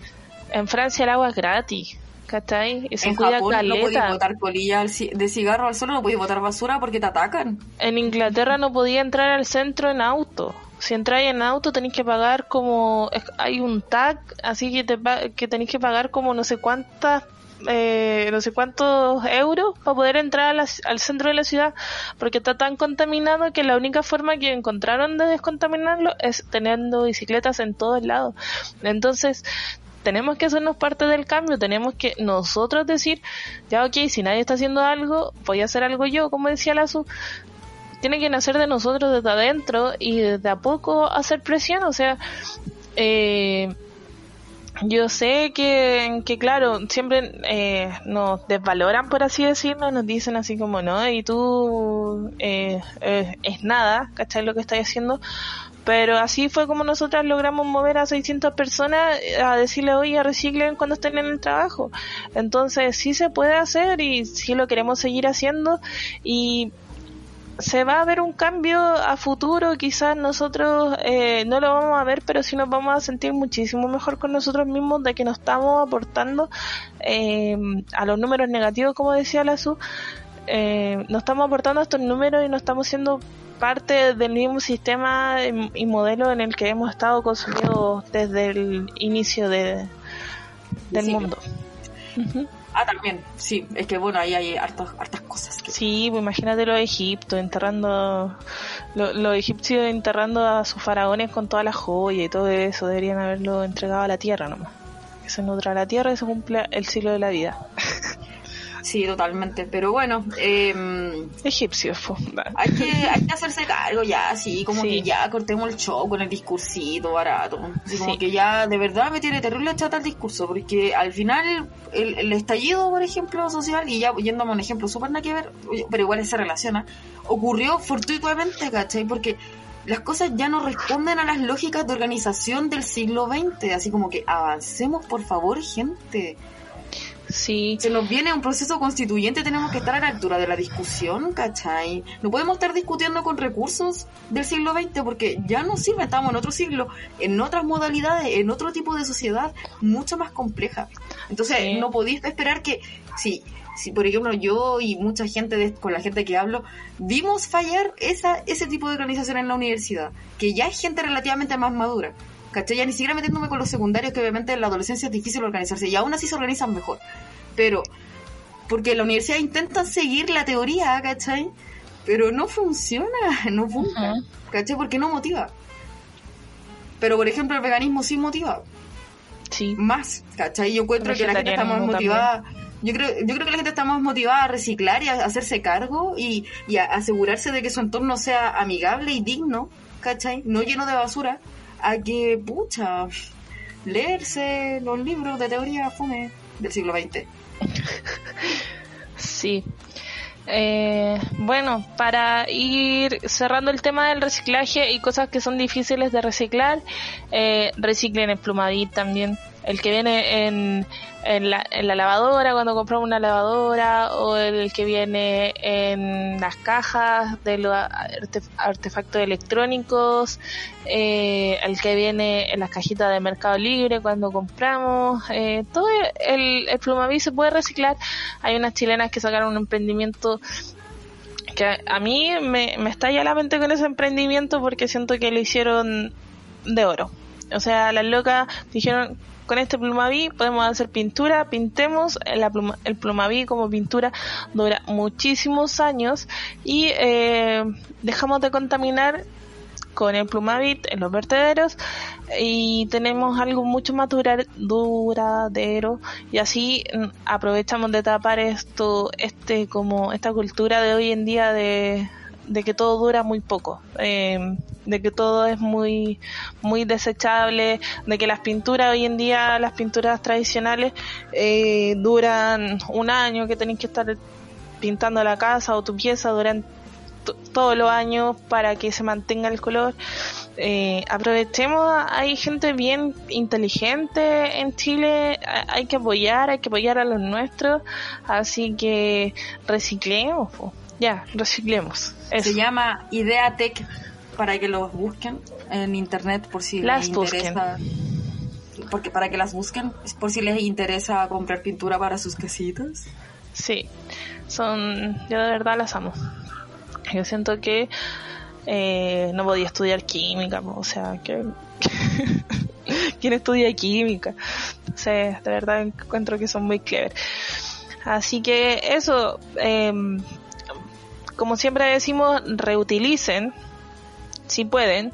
En Francia el agua es gratis. ¿Cachai? Y se en Japón no podías botar colilla de cigarro al suelo, no podías botar basura porque te atacan. En Inglaterra no podía entrar al centro en auto. Si entráis en auto tenéis que pagar como... Hay un tag, así que, te, que tenéis que pagar como no sé cuántas eh, no sé cuántos euros para poder entrar al centro de la ciudad porque está tan contaminado que la única forma que encontraron de descontaminarlo es teniendo bicicletas en todos lados. Entonces, tenemos que hacernos parte del cambio, tenemos que nosotros decir, ya ok, si nadie está haciendo algo, voy a hacer algo yo, como decía la su tiene que nacer de nosotros desde adentro y desde a poco hacer presión, o sea, eh, yo sé que, que claro, siempre eh, nos desvaloran, por así decirlo, nos dicen así como, no, y tú eh, eh, es nada, ¿cachai? Lo que estás haciendo. Pero así fue como nosotras logramos mover a 600 personas a decirle, oye, reciclen cuando estén en el trabajo. Entonces sí se puede hacer y sí lo queremos seguir haciendo. Y se va a ver un cambio a futuro, quizás nosotros eh, no lo vamos a ver, pero sí nos vamos a sentir muchísimo mejor con nosotros mismos de que nos estamos aportando eh, a los números negativos, como decía la SU, eh, nos estamos aportando estos números y no estamos siendo parte del mismo sistema y, modelo en el que hemos estado consumidos desde el inicio de, del mundo. Ah, también, sí, es que bueno, ahí hay hartas, hartas cosas. Sí, pues imagínate los egiptos enterrando, los egipcios enterrando a sus faraones con toda la joya y todo eso, deberían haberlo entregado a la tierra nomás. Que se nutra la tierra y se cumple el ciclo de la vida. Sí, totalmente. Pero bueno, eh, egipcio. Hay que, hay que hacerse cargo ya, así como que ya cortemos el show con el discursito barato. como que ya de verdad me tiene terrible chata el discurso, porque al final el, estallido, por ejemplo, social, y ya yéndome a un ejemplo súper nada que ver, pero igual se relaciona, ocurrió fortuitamente, ¿cachai? Porque las cosas ya no responden a las lógicas de organización del siglo XX, así como que avancemos por favor gente. Sí. Se nos viene un proceso constituyente, tenemos que estar a la altura de la discusión, ¿cachai? No podemos estar discutiendo con recursos del siglo XX porque ya no sirve, estamos en otro siglo, en otras modalidades, en otro tipo de sociedad mucho más compleja. Entonces, no podéis esperar que, si, si por ejemplo yo y mucha gente con la gente que hablo, vimos fallar esa, ese tipo de organización en la universidad, que ya es gente relativamente más madura. ¿Cachai? Ya ni siquiera metiéndome con los secundarios, que obviamente en la adolescencia es difícil organizarse, y aún así se organizan mejor. Pero, porque la universidad intenta seguir la teoría, ¿cachai? Pero no funciona, no funciona, ¿cachai? Porque no motiva. Pero, por ejemplo, el veganismo sí motiva. Sí. Más, ¿cachai? Yo encuentro que la gente está más motivada. Yo creo, yo creo que la gente está más motivada a reciclar y a hacerse cargo y, y a asegurarse de que su entorno sea amigable y digno, ¿cachai? No lleno de basura a que, pucha, leerse los libros de teoría fome del siglo XX. Sí. Eh, bueno, para ir cerrando el tema del reciclaje y cosas que son difíciles de reciclar, eh, reciclen el plumadit también el que viene en, la, en la lavadora cuando compramos una lavadora o el que viene en las cajas de los artefactos electrónicos, eh, el que viene en las cajitas de Mercado Libre cuando compramos, eh, todo el, el plumaví se puede reciclar. Hay unas chilenas que sacaron un emprendimiento que a mí me, me estalla la mente con ese emprendimiento porque siento que lo hicieron de oro. O sea, las locas dijeron, con este plumaví podemos hacer pintura, pintemos, el plumaví como pintura dura muchísimos años y eh, dejamos de contaminar con el plumavit en los vertederos y tenemos algo mucho más duradero y así mm, aprovechamos de tapar esto este como esta cultura de hoy en día de, de que todo dura muy poco eh, de que todo es muy muy desechable de que las pinturas hoy en día las pinturas tradicionales eh, duran un año que tenéis que estar pintando la casa o tu pieza durante todos los años para que se mantenga el color. Eh, aprovechemos, hay gente bien inteligente en Chile, hay que apoyar, hay que apoyar a los nuestros, así que reciclemos, ya, reciclemos. Se llama Idea Tech para que los busquen en internet por si les interesa. Porque para que las busquen, por si les interesa comprar pintura para sus casitas. Sí, son, yo de verdad las amo. Yo siento que eh, no podía estudiar química, o sea, que ¿quién estudia química? O sea, de verdad encuentro que son muy clever. Así que eso, em, como siempre decimos, reutilicen, si pueden,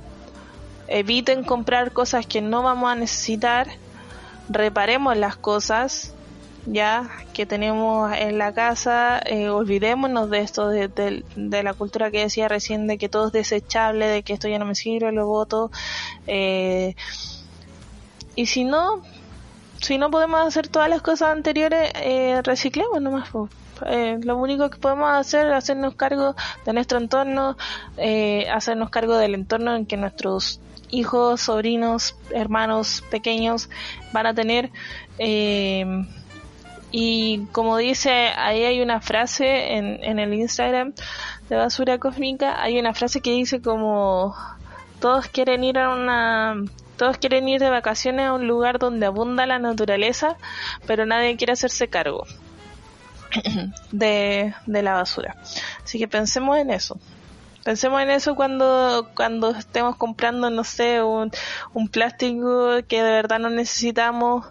eviten comprar cosas que no vamos a necesitar, reparemos las cosas, ya que tenemos en la casa, eh, olvidémonos de esto, de, de, la cultura que decía recién, de que todo es desechable, de que esto ya no me sirve, lo voto. Eh, y si no, si no podemos hacer todas las cosas anteriores, eh, reciclemos nomás. Eh, lo único que podemos hacer es hacernos cargo de nuestro entorno, eh, hacernos cargo del entorno en que nuestros hijos, sobrinos, hermanos pequeños van a tener. Eh, y como dice, ahí hay una frase en, en el Instagram de Basura Cósmica, hay una frase que dice como todos quieren ir a una todos quieren ir de vacaciones a un lugar donde abunda la naturaleza, pero nadie quiere hacerse cargo de, de la basura. Así que pensemos en eso. Pensemos en eso cuando, cuando estemos comprando, no sé, un, plástico que de verdad no necesitamos,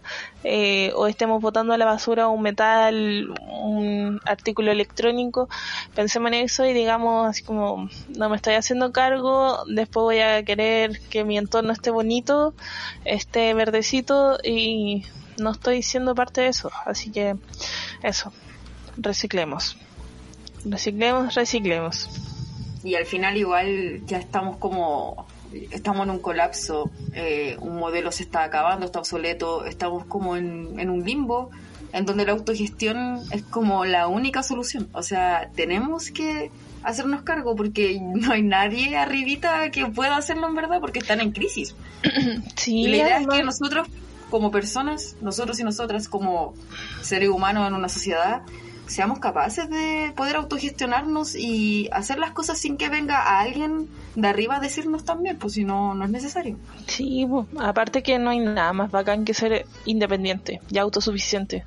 eh, o estemos botando a la basura un metal, un artículo electrónico. Pensemos en eso y digamos así como, no me estoy haciendo cargo, después voy a querer que mi entorno esté bonito, esté verdecito y no estoy siendo parte de eso. Así que eso, reciclemos. Reciclemos, reciclemos y al final igual ya estamos como estamos en un colapso, eh, un modelo se está acabando, está obsoleto, estamos como en, en, un limbo en donde la autogestión es como la única solución. O sea, tenemos que hacernos cargo porque no hay nadie arribita que pueda hacerlo en verdad porque están en crisis. Sí, y la idea es que nosotros como personas, nosotros y nosotras como seres humanos en una sociedad, seamos capaces de poder autogestionarnos y hacer las cosas sin que venga a alguien de arriba a decirnos también, pues si no, no es necesario. Sí, aparte que no hay nada más bacán que ser independiente y autosuficiente.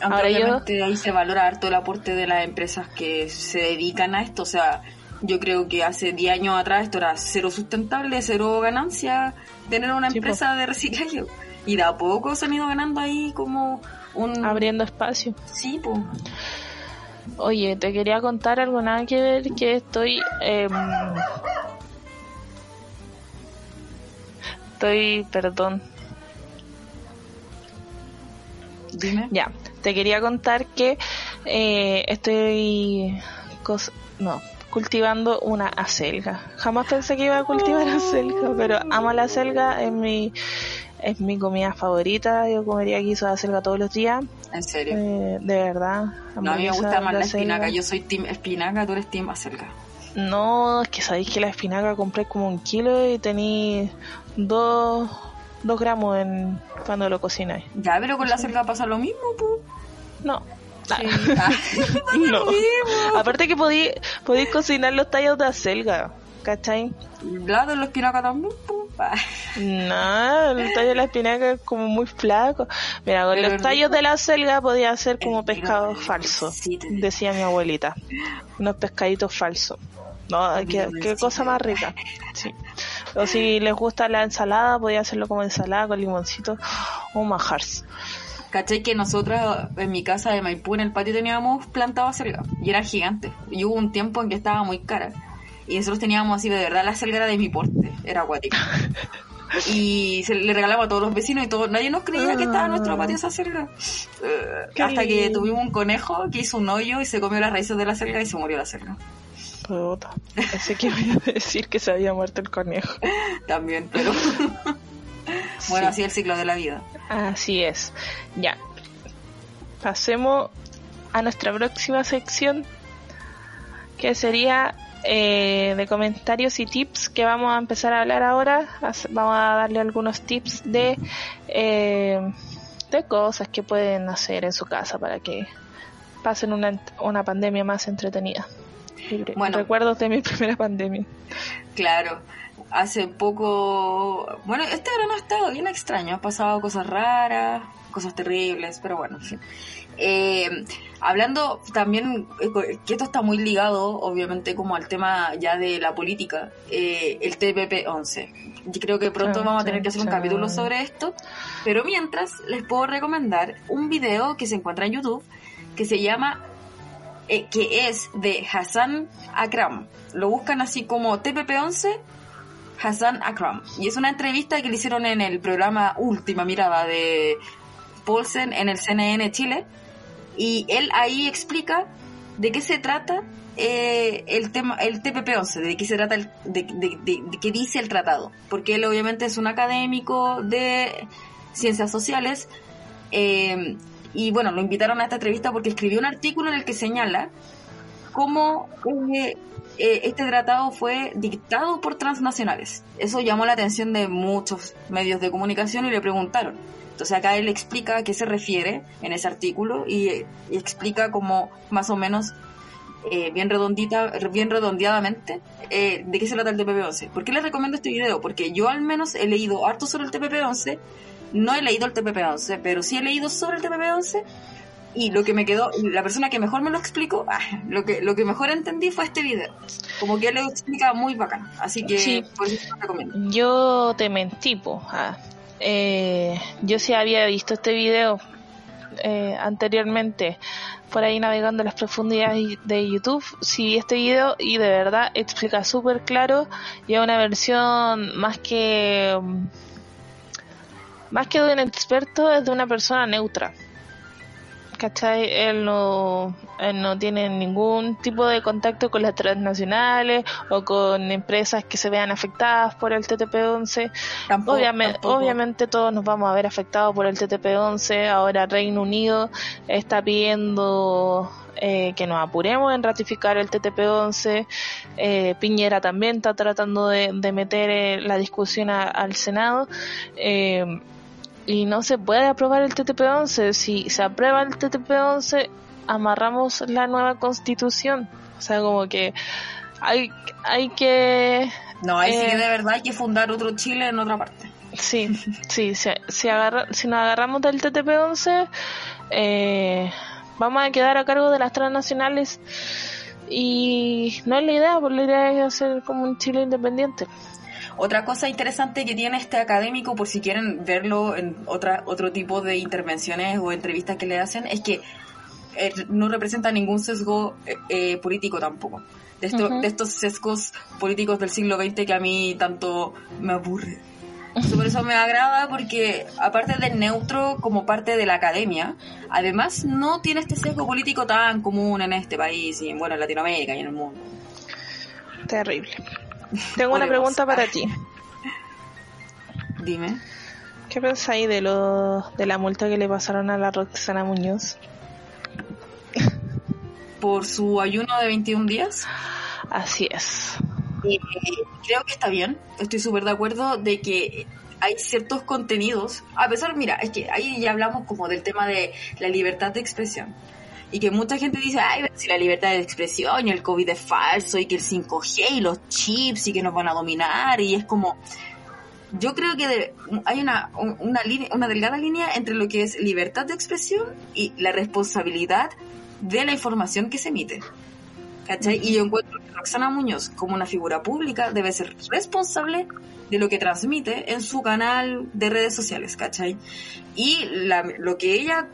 Ahora obviamente ahí se valora harto el aporte de las empresas que se dedican a esto, o sea, yo creo que hace 10 años atrás esto era cero sustentable, cero ganancia tener una empresa de reciclaje. Y de a poco se han ido ganando ahí como Abriendo espacio. Sí, pues. Oye, te quería contar algo nada que ver que estoy... Em, estoy... Perdón. Dime. Ya, te quería contar que eh, estoy... no, cultivando una acelga. Jamás pensé que iba a cultivar acelga, pero amo la acelga, en mi es mi comida favorita. Yo comería guiso de acelga todos los días. ¿En serio? Eh, de verdad. No, a mí me gusta más la espinaca. Yo soy team espinaca, tú eres team acelga. No, es que sabéis que la espinaca compré como un kilo y tenéis dos, dos gramos en cuando lo cocináis. Ya, pero con la acelga pasa lo mismo, pu. No. no. Aparte que podéis cocinar los tallos de acelga, ¿cachai? Lado los espinaca también, pu. No, el tallo de la espinaca es como muy flaco. Mira, con los tallos de la selga podía ser como pescado falso, decía mi abuelita. Unos pescaditos falsos. No, qué, cosa más rica. Sí. O si les gusta la ensalada, podía hacerlo como ensalada con limoncito o majars. ¿Cachai? Que nosotros en mi casa de Maipú, en el patio, teníamos plantado acelga y era gigante. Y hubo un tiempo en que estaba muy cara. Y nosotros teníamos así, de verdad, la era de mi porte, era acuática. y se le regalaba a todos los vecinos y todo, nadie nos creía que estaba en nuestro patio esa selga. Eh, hasta que tuvimos un conejo que hizo un hoyo y se comió las raíces de la selga y se murió la selga. Puta, pensé que iba a decir que se había muerto el conejo. También, pero... bueno, así es el ciclo de la vida. Así es. Ya. Pasemos a nuestra próxima sección, que sería eh, de comentarios y tips que vamos a empezar a hablar ahora. Vamos a darle algunos tips de, eh, de cosas que pueden hacer en su casa para que pasen una, una pandemia más entretenida. Bueno, recuerdos de mi primera pandemia. Claro, hace poco, bueno, este verano ha estado bien extraño, ha pasado cosas raras, cosas terribles, pero bueno, en fin. Eh, hablando también, eh, que esto está muy ligado, obviamente, como al tema ya de la política, eh, el TPP-11. Yo creo que pronto vamos a tener que hacer un capítulo sobre esto, pero mientras les puedo recomendar un video que se encuentra en YouTube que se llama, que es de Hassan Akram. Lo buscan así como TPP-11 Hassan Akram. Y es una entrevista que le hicieron en el programa Última Mirada de Paulsen en el CNN Chile y él ahí explica de qué se trata eh, el tema el TPP-11, de qué se trata, el, de, qué dice el tratado, porque él obviamente es un académico de ciencias sociales eh, y bueno, lo invitaron a esta entrevista porque escribió un artículo en el que señala cómo eh, este tratado fue dictado por transnacionales. Eso llamó la atención de muchos medios de comunicación y le preguntaron, entonces acá él explica a qué se refiere en ese artículo y, explica como más o menos eh, bien redondita, bien redondeadamente eh, de qué se trata el TPP-11. ¿Por qué les recomiendo este video? Porque yo al menos he leído harto sobre el TPP-11, no he leído el TPP-11, pero sí he leído sobre el TPP-11 y lo que me quedó, la persona que mejor me lo explicó, ah, lo que lo que mejor entendí fue este video. Como que él lo explica muy bacán, así que por eso lo recomiendo. Yo te mentí, po. Ah, eh, yo sí había visto este video eh, anteriormente por ahí navegando las profundidades de YouTube, sí vi este video y de verdad explica súper claro y es una versión más que más que de un experto es de una persona neutra ¿cachai? Él no, él no tiene ningún tipo de contacto con las transnacionales o con empresas que se vean afectadas por el TTP-11. Obviamente, obviamente todos nos vamos a ver afectados por el TTP-11. Ahora Reino Unido está pidiendo eh, que nos apuremos en ratificar el TTP-11. Eh, Piñera también está tratando de, meter eh, la discusión al Senado. Eh, y no se puede aprobar el TTP-11. Si se aprueba el TTP-11, amarramos la nueva constitución. O sea, como que hay, hay que... No, hay eh, de verdad hay que fundar otro Chile en otra parte. Sí, sí, si, si, agarra, si nos agarramos del TTP-11, eh, vamos a quedar a cargo de las transnacionales y no es la idea, porque la idea es hacer como un Chile independiente. Otra cosa interesante que tiene este académico, por si quieren verlo en otra, otro tipo de intervenciones o entrevistas que le hacen, es que eh, no representa ningún sesgo eh, eh, político tampoco. De, de estos sesgos políticos del siglo XX que a mí tanto me aburre. por eso me agrada porque aparte de neutro como parte de la academia, además no tiene este sesgo político tan común en este país y bueno, en Latinoamérica y en el mundo. Terrible. Tengo una pregunta para ti. Dime. ¿Qué pensáis de lo de la multa que le pasaron a la Roxana Muñoz? ¿Por su ayuno de 21 días? Así es. Eh, creo que está bien. Estoy súper de acuerdo de que hay ciertos contenidos. A pesar, mira, es que ahí ya hablamos como del tema de la libertad de expresión y que mucha gente dice, ay, si la libertad de expresión y el COVID es falso y que el 5G y los chips y que nos van a dominar y es como... Yo creo que hay una, una, línea, una delgada línea entre lo que es libertad de expresión y la responsabilidad de la información que se emite. ¿cachai? Y yo encuentro que Roxana Muñoz, como una figura pública, debe ser responsable de lo que transmite en su canal de redes sociales, ¿cachai? Y la, lo que ella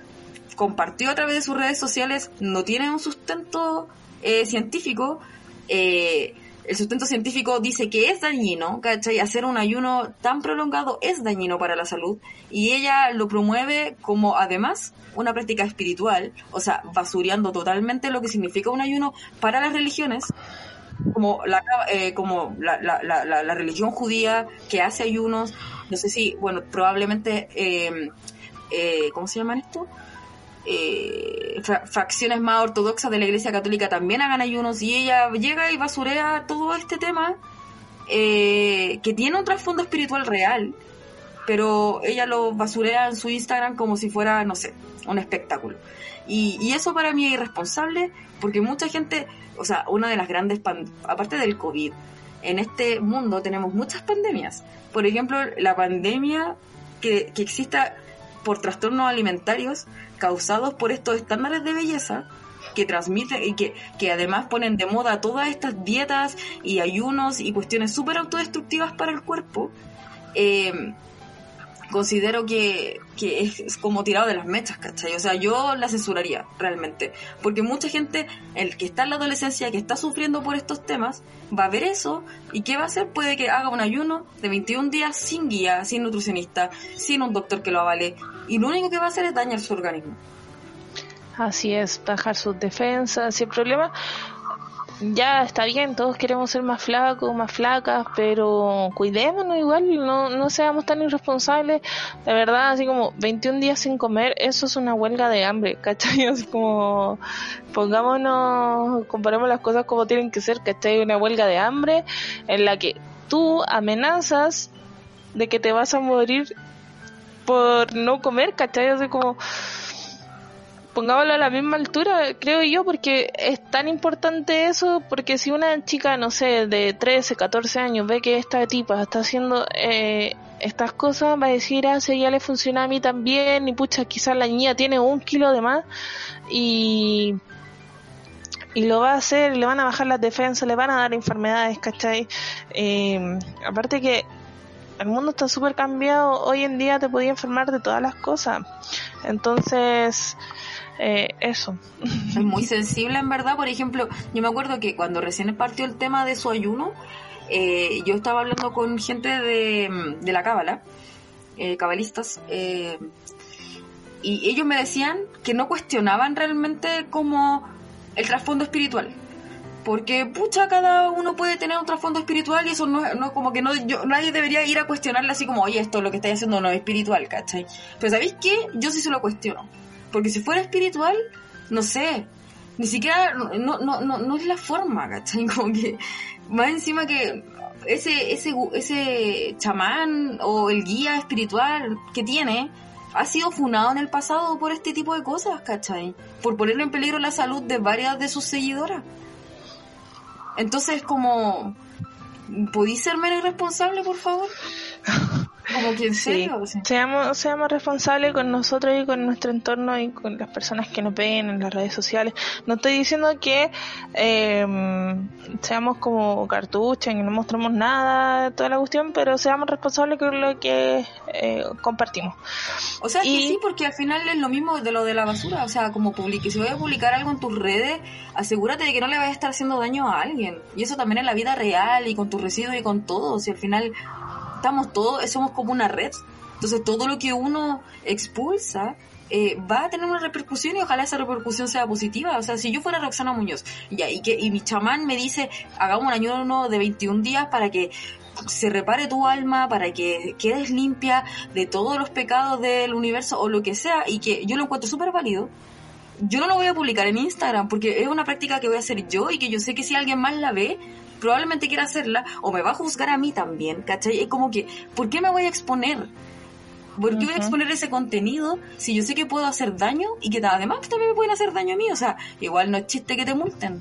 compartió a través de sus redes sociales no tiene un sustento eh, científico. Eh, el sustento científico dice que es dañino, ¿cachai? Hacer un ayuno tan prolongado es dañino para la salud y ella lo promueve como además una práctica espiritual, o sea, basureando totalmente lo que significa un ayuno para las religiones, como la, eh, como la, la, la, la, religión judía que hace ayunos, no sé si, bueno, probablemente, eh, eh, ¿cómo se llaman esto? Eh, facciones más ortodoxas de la Iglesia Católica también hagan ayunos y ella llega y basurea todo este tema eh, que tiene un trasfondo espiritual real, pero ella lo basurea en su Instagram como si fuera, no sé, un espectáculo. Y, y eso para mí es irresponsable porque mucha gente, o sea, una de las grandes, aparte del COVID, en este mundo tenemos muchas pandemias. Por ejemplo, la pandemia que, que exista por trastornos alimentarios causados por estos estándares de belleza que transmiten y que, que además ponen de moda todas estas dietas y ayunos y cuestiones súper autodestructivas para el cuerpo, eh, considero que, que es, como tirado de las mechas, ¿cachai? O sea, yo la censuraría realmente, porque mucha gente, el que está en la adolescencia, que está sufriendo por estos temas, va a ver eso y ¿qué va a hacer? Puede que haga un ayuno de 21 días sin guía, sin nutricionista, sin un doctor que lo avale, y lo único que va a hacer es dañar su organismo. Así es, bajar sus defensas. Y el problema, ya está bien, todos queremos ser más flacos, más flacas, pero cuidémonos igual, no, no seamos tan irresponsables. De verdad, así como 21 días sin comer, eso es una huelga de hambre, ¿cachai? Así como, pongámonos, comparemos las cosas como tienen que ser, ¿cachai? Una huelga de hambre en la que tú amenazas de que te vas a morir por no comer, ¿cachai? Así como pongámoslo a la misma altura, creo yo, porque es tan importante eso, porque si una chica, no sé, de 13, 14 años ve que esta tipa está haciendo eh, estas cosas, va a decir, ah, si ya le funciona a mí también, y pucha, quizás la niña tiene un kilo de más, y y lo va a hacer, le van a bajar las defensas, le van a dar enfermedades, ¿cachai? Eh, aparte que el mundo está súper cambiado, hoy en día te podía enfermar de todas las cosas. Entonces, eh, eso. Es muy sensible en verdad, por ejemplo, yo me acuerdo que cuando recién partió el tema de su ayuno, eh, yo estaba hablando con gente de, de la cábala, eh, cabalistas, eh, y ellos me decían que no cuestionaban realmente como el trasfondo espiritual. Porque, pucha, cada uno puede tener un trasfondo espiritual y eso no es como que no, yo, nadie debería ir a cuestionarle así como, oye, esto lo que estáis haciendo no es espiritual, ¿cachai? Pero ¿sabéis qué? Yo sí se lo cuestiono. Porque si fuera espiritual, no sé, ni siquiera, no, no, no, no es la forma, ¿cachai? Como que, más encima que ese, ese, ese chamán o el guía espiritual que tiene, ha sido funado en el pasado por este tipo de cosas, ¿cachai? Por poner en peligro la salud de varias de sus seguidoras. Entonces, como, ¿podéis ser menos irresponsable, por favor? Como que en serio. Sí. Seamos, seamos responsables con nosotros y con nuestro entorno y con las personas que nos ven en las redes sociales. No estoy diciendo que eh, seamos como cartuchos y no mostramos nada, toda la cuestión, pero seamos responsables con lo que eh, compartimos. O sea, y... que sí, porque al final es lo mismo de lo de la basura. O sea, como publique, si voy a publicar algo en tus redes, asegúrate de que no le vayas a estar haciendo daño a alguien. Y eso también en la vida real y con tus residuos y con todo. Si al final estamos todos, somos como una red. Entonces todo lo que uno expulsa eh, va a tener una repercusión y ojalá esa repercusión sea positiva. O sea, si yo fuera Roxana Muñoz ya, y, que, y mi chamán me dice, hagamos un ayuno de 21 días para que se repare tu alma, para que quedes limpia de todos los pecados del universo o lo que sea, y que yo lo encuentro súper válido. Yo no lo voy a publicar en Instagram porque es una práctica que voy a hacer yo y que yo sé que si alguien más la ve, probablemente quiera hacerla o me va a juzgar a mí también, ¿cachai? Es como que, ¿por qué me voy a exponer? ¿Por qué voy a exponer ese contenido si yo sé que puedo hacer daño y que además también me pueden hacer daño a mí? O sea, igual no es chiste que te multen.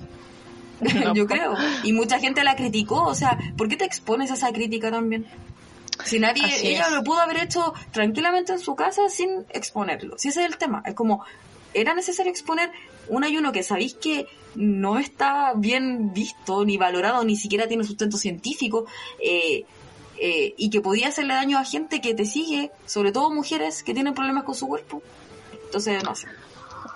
yo creo. Y mucha gente la criticó, o sea, ¿por qué te expones a esa crítica también? Si nadie, Así ella es. lo pudo haber hecho tranquilamente en su casa sin exponerlo. Si ese es el tema, es como, era necesario exponer un ayuno que sabéis que no está bien visto, ni valorado, ni siquiera tiene sustento científico, eh, eh, y que podía hacerle daño a gente que te sigue, sobre todo mujeres que tienen problemas con su cuerpo. Entonces, no sé.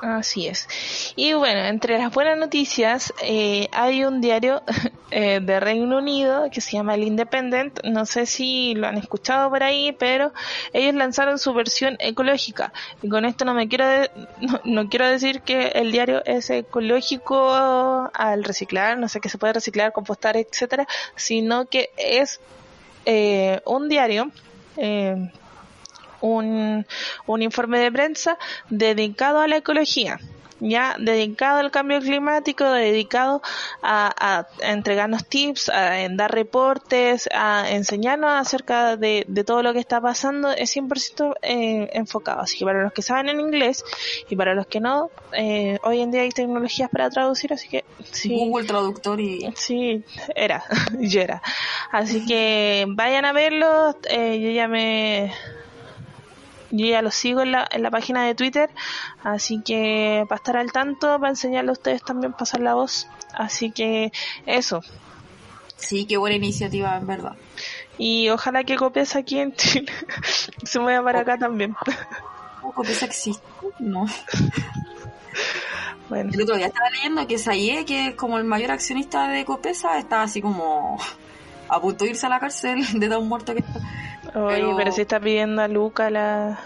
Así es. Y bueno, entre las buenas noticias, eh, hay un diario eh, de Reino Unido que se llama El Independent. No sé si lo han escuchado por ahí, pero ellos lanzaron su versión ecológica. Y con esto no me quiero, no, quiero decir que el diario es ecológico al reciclar, no sé que se puede reciclar, compostar, etcétera, sino que es eh, un diario eh, un, un informe de prensa dedicado a la ecología ya dedicado al cambio climático, dedicado a, entregarnos tips, a, dar reportes, a enseñarnos acerca de, todo lo que está pasando, es 100% eh, enfocado. Así que para los que saben en inglés y para los que no, eh, hoy en día hay tecnologías para traducir, así que sí. Google Traductor y... Sí, era, yo era. Así que vayan a verlo, eh, yo ya me yo ya lo sigo en la, en la página de Twitter, así que para estar al tanto, para enseñarle a ustedes también pasar la voz. Así que eso. Sí, qué buena iniciativa, en verdad. Y ojalá que Copesa aquí en Chile se mueva para acá también. Copesa existe, no. Bueno. El otro día estaba leyendo que Saye, que es como el mayor accionista de Copesa, está así como a punto de irse a la cárcel de tan muerto que está. Oye, pero, si está pidiendo a Luca la,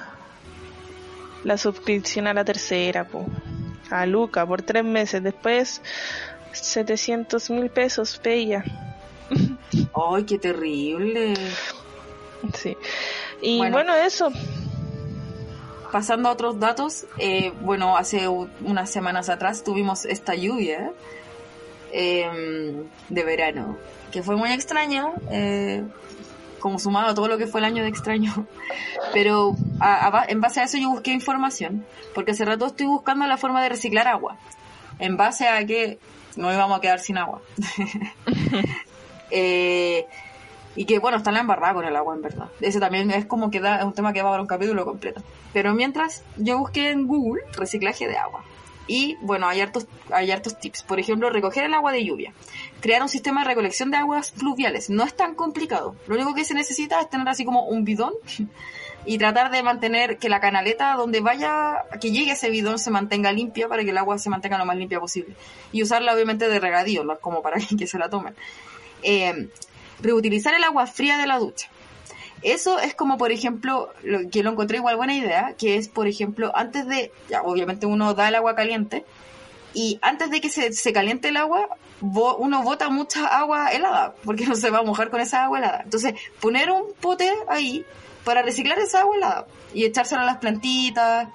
la suscripción a la tercera, po. A Luca por tres meses. Después, 700 mil pesos, bella. Ay, qué terrible. Sí. Y bueno, eso. Pasando a otros datos, eh, bueno, hace unas semanas atrás tuvimos esta lluvia em, de verano, que fue muy extraña. Eh, como sumado a todo lo que fue el año de extraño. Pero en base a eso yo busqué información, porque hace rato estoy buscando la forma de reciclar agua, en base a que no íbamos a quedar sin agua. Eh, y que bueno, está en la embarrada con el agua, en verdad. Ese también es como que da, es un tema que va a dar un capítulo completo. Pero mientras, yo busqué en Google reciclaje de agua. Y bueno, hay hartos, hay hartos tips. Por ejemplo, recoger el agua de lluvia. Crear un sistema de recolección de aguas fluviales. No es tan complicado. Lo único que se necesita es tener así como un bidón y tratar de mantener que la canaleta donde vaya, que llegue ese bidón se mantenga limpia para que el agua se mantenga lo más limpia posible. Y usarla obviamente de regadío, como para que se la tomen. Eh, reutilizar el agua fría de la ducha. Eso es como, por ejemplo, lo, que lo encontré igual buena idea, que es, por ejemplo, antes de, ya, obviamente uno da el agua caliente, y antes de que se, se caliente el agua, uno bota mucha agua helada, porque no se va a mojar con esa agua helada. Entonces, poner un pote ahí para reciclar esa agua helada y echársela a las plantitas,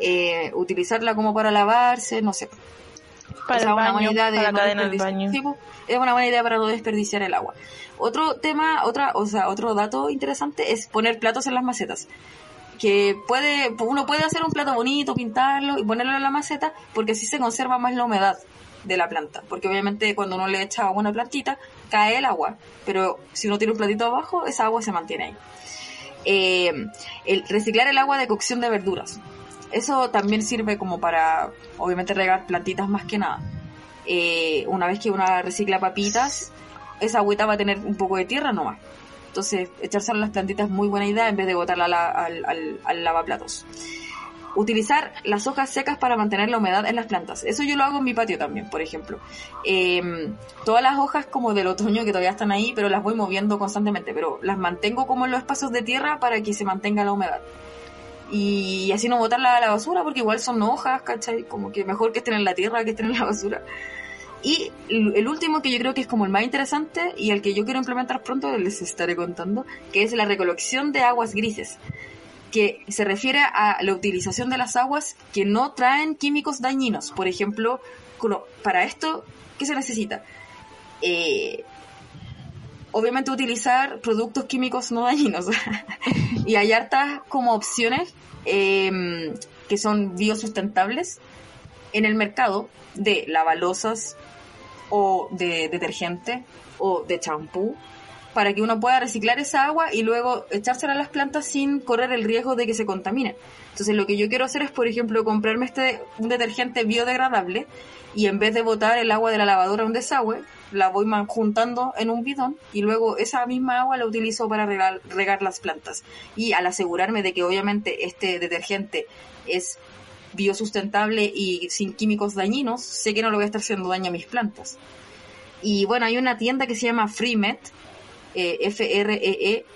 eh, utilizarla como para lavarse, no sé. Para es una buena idea de es una buena idea para no desperdiciar el agua. Otro tema, otra, o sea, otro dato interesante es poner platos en las macetas. Que puede, uno puede hacer un plato bonito, pintarlo y ponerlo en la maceta, porque así se conserva más la humedad de la planta. Porque obviamente cuando uno le echa agua a una plantita, cae el agua. Pero si uno tiene un platito abajo, esa agua se mantiene ahí. Eh, el reciclar el agua de cocción de verduras. Eso también sirve como para, obviamente, regar plantitas más que nada. Eh, una vez que uno recicla papitas, esa agüita va a tener un poco de tierra nomás. Entonces, echarse a las plantitas es muy buena idea en vez de botarla al, al, lavaplatos. Utilizar las hojas secas para mantener la humedad en las plantas. Eso yo lo hago en mi patio también, por ejemplo. Em, todas las hojas como del otoño que todavía están ahí, pero las voy moviendo constantemente, pero las mantengo como en los espacios de tierra para que se mantenga la humedad. Y así no botarla a la basura, porque igual son hojas, ¿cachai? Como que mejor que estén en la tierra que estén en la basura. Y el último que yo creo que es como el más interesante y el que yo quiero implementar pronto, les estaré contando, que es la recolección de aguas grises, que se refiere a la utilización de las aguas que no traen químicos dañinos. Por ejemplo, para esto, ¿qué se necesita? Eh, obviamente utilizar productos químicos no dañinos. y hay hartas como opciones em, que son biosustentables en el mercado de lavalosas, o de detergente o de champú para que uno pueda reciclar esa agua y luego echársela a las plantas sin correr el riesgo de que se contamine. Entonces lo que yo quiero hacer es, por ejemplo, comprarme este un detergente biodegradable y en vez de botar el agua de la lavadora a un desagüe, la voy juntando en un bidón y luego esa misma agua la utilizo para regar, las plantas. Y al asegurarme de que obviamente este detergente es biosustentable y sin químicos dañinos, sé que no lo voy a estar haciendo daño a mis plantas. Y bueno, hay una tienda que se llama Freemet, eh, F-R-E-E-M-E-T.cl,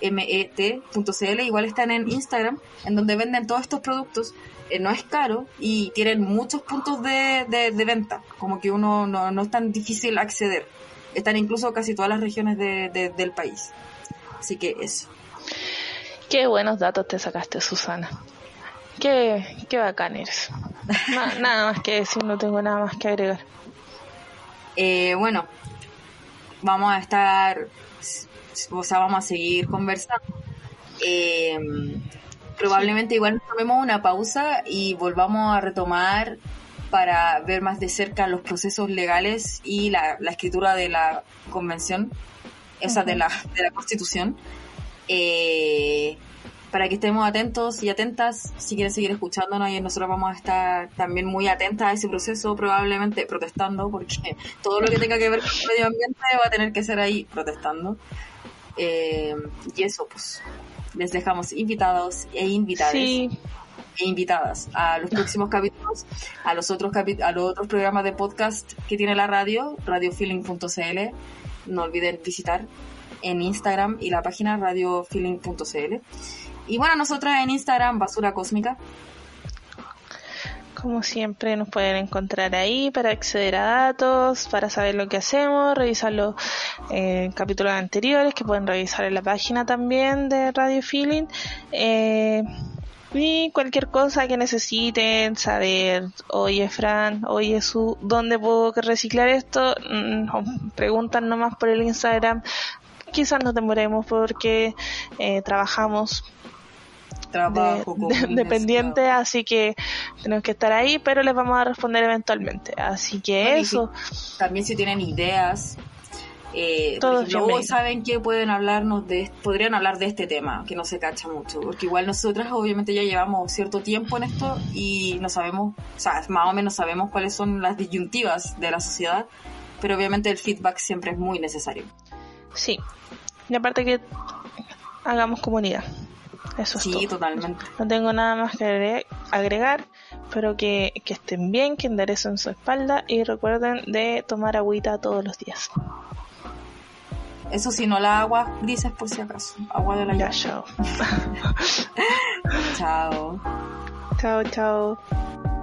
igual están en Instagram, en donde venden todos estos productos. Eh, no es caro y tienen muchos puntos de, de, venta, como que uno no, no, es tan difícil acceder. Están incluso casi todas las regiones de, del país. Así que eso. Qué buenos datos te sacaste, Susana. Qué, qué bacán eres. nada más que decir, no tengo nada más que agregar. Eh, bueno, vamos a estar, o sea, vamos a seguir conversando. Eh, probablemente igual nos tomemos una pausa y volvamos a retomar para ver más de cerca los procesos legales y la, escritura de la convención, esa de, la, de la constitución. Eh, para que estemos atentos y atentas si quieren seguir escuchándonos y nosotros vamos a estar también muy atentas a ese proceso, probablemente protestando, porque todo lo que tenga que ver con el medio ambiente va a tener que ser ahí protestando. Eh, y eso, pues, les dejamos invitados e invitadas. E invitadas a los próximos capítulos, a los otros a los otros programas de podcast que tiene la radio, radiofeeling.cl. No olviden visitar en Instagram y la página radiofeeling.cl. Y bueno, nosotras en Instagram, Basura Cósmica. Como siempre, nos pueden encontrar ahí para acceder a datos, para saber lo que hacemos, revisar los eh, capítulos anteriores que pueden revisar en la página también de Radio Feeling. Eh, y cualquier cosa que necesiten saber, oye Fran, oye Su, ¿dónde puedo reciclar esto? Mm, preguntan nomás por el Instagram. Quizás nos demoremos porque eh, trabajamos trabajo dependiente, así que tenemos que estar ahí, pero les vamos a responder eventualmente. Así que eso. también si tienen ideas, eh, Todos hoy saben que pueden hablarnos de, podrían hablar de este tema, que no se cacha mucho, porque igual nosotras obviamente ya llevamos cierto tiempo en esto y no sabemos, o sea, más o menos sabemos cuáles son las disyuntivas de la sociedad, pero obviamente el feedback siempre es muy necesario. Sí, y aparte que hagamos comunidad. Eso sí, totalmente. No tengo nada más que agregar. Espero que, que estén bien, que enderecen su espalda y recuerden de tomar agüita todos los días. Eso sí, no la agua grises por si acaso. Agua de la Ya, chao. chao. Chao, chao.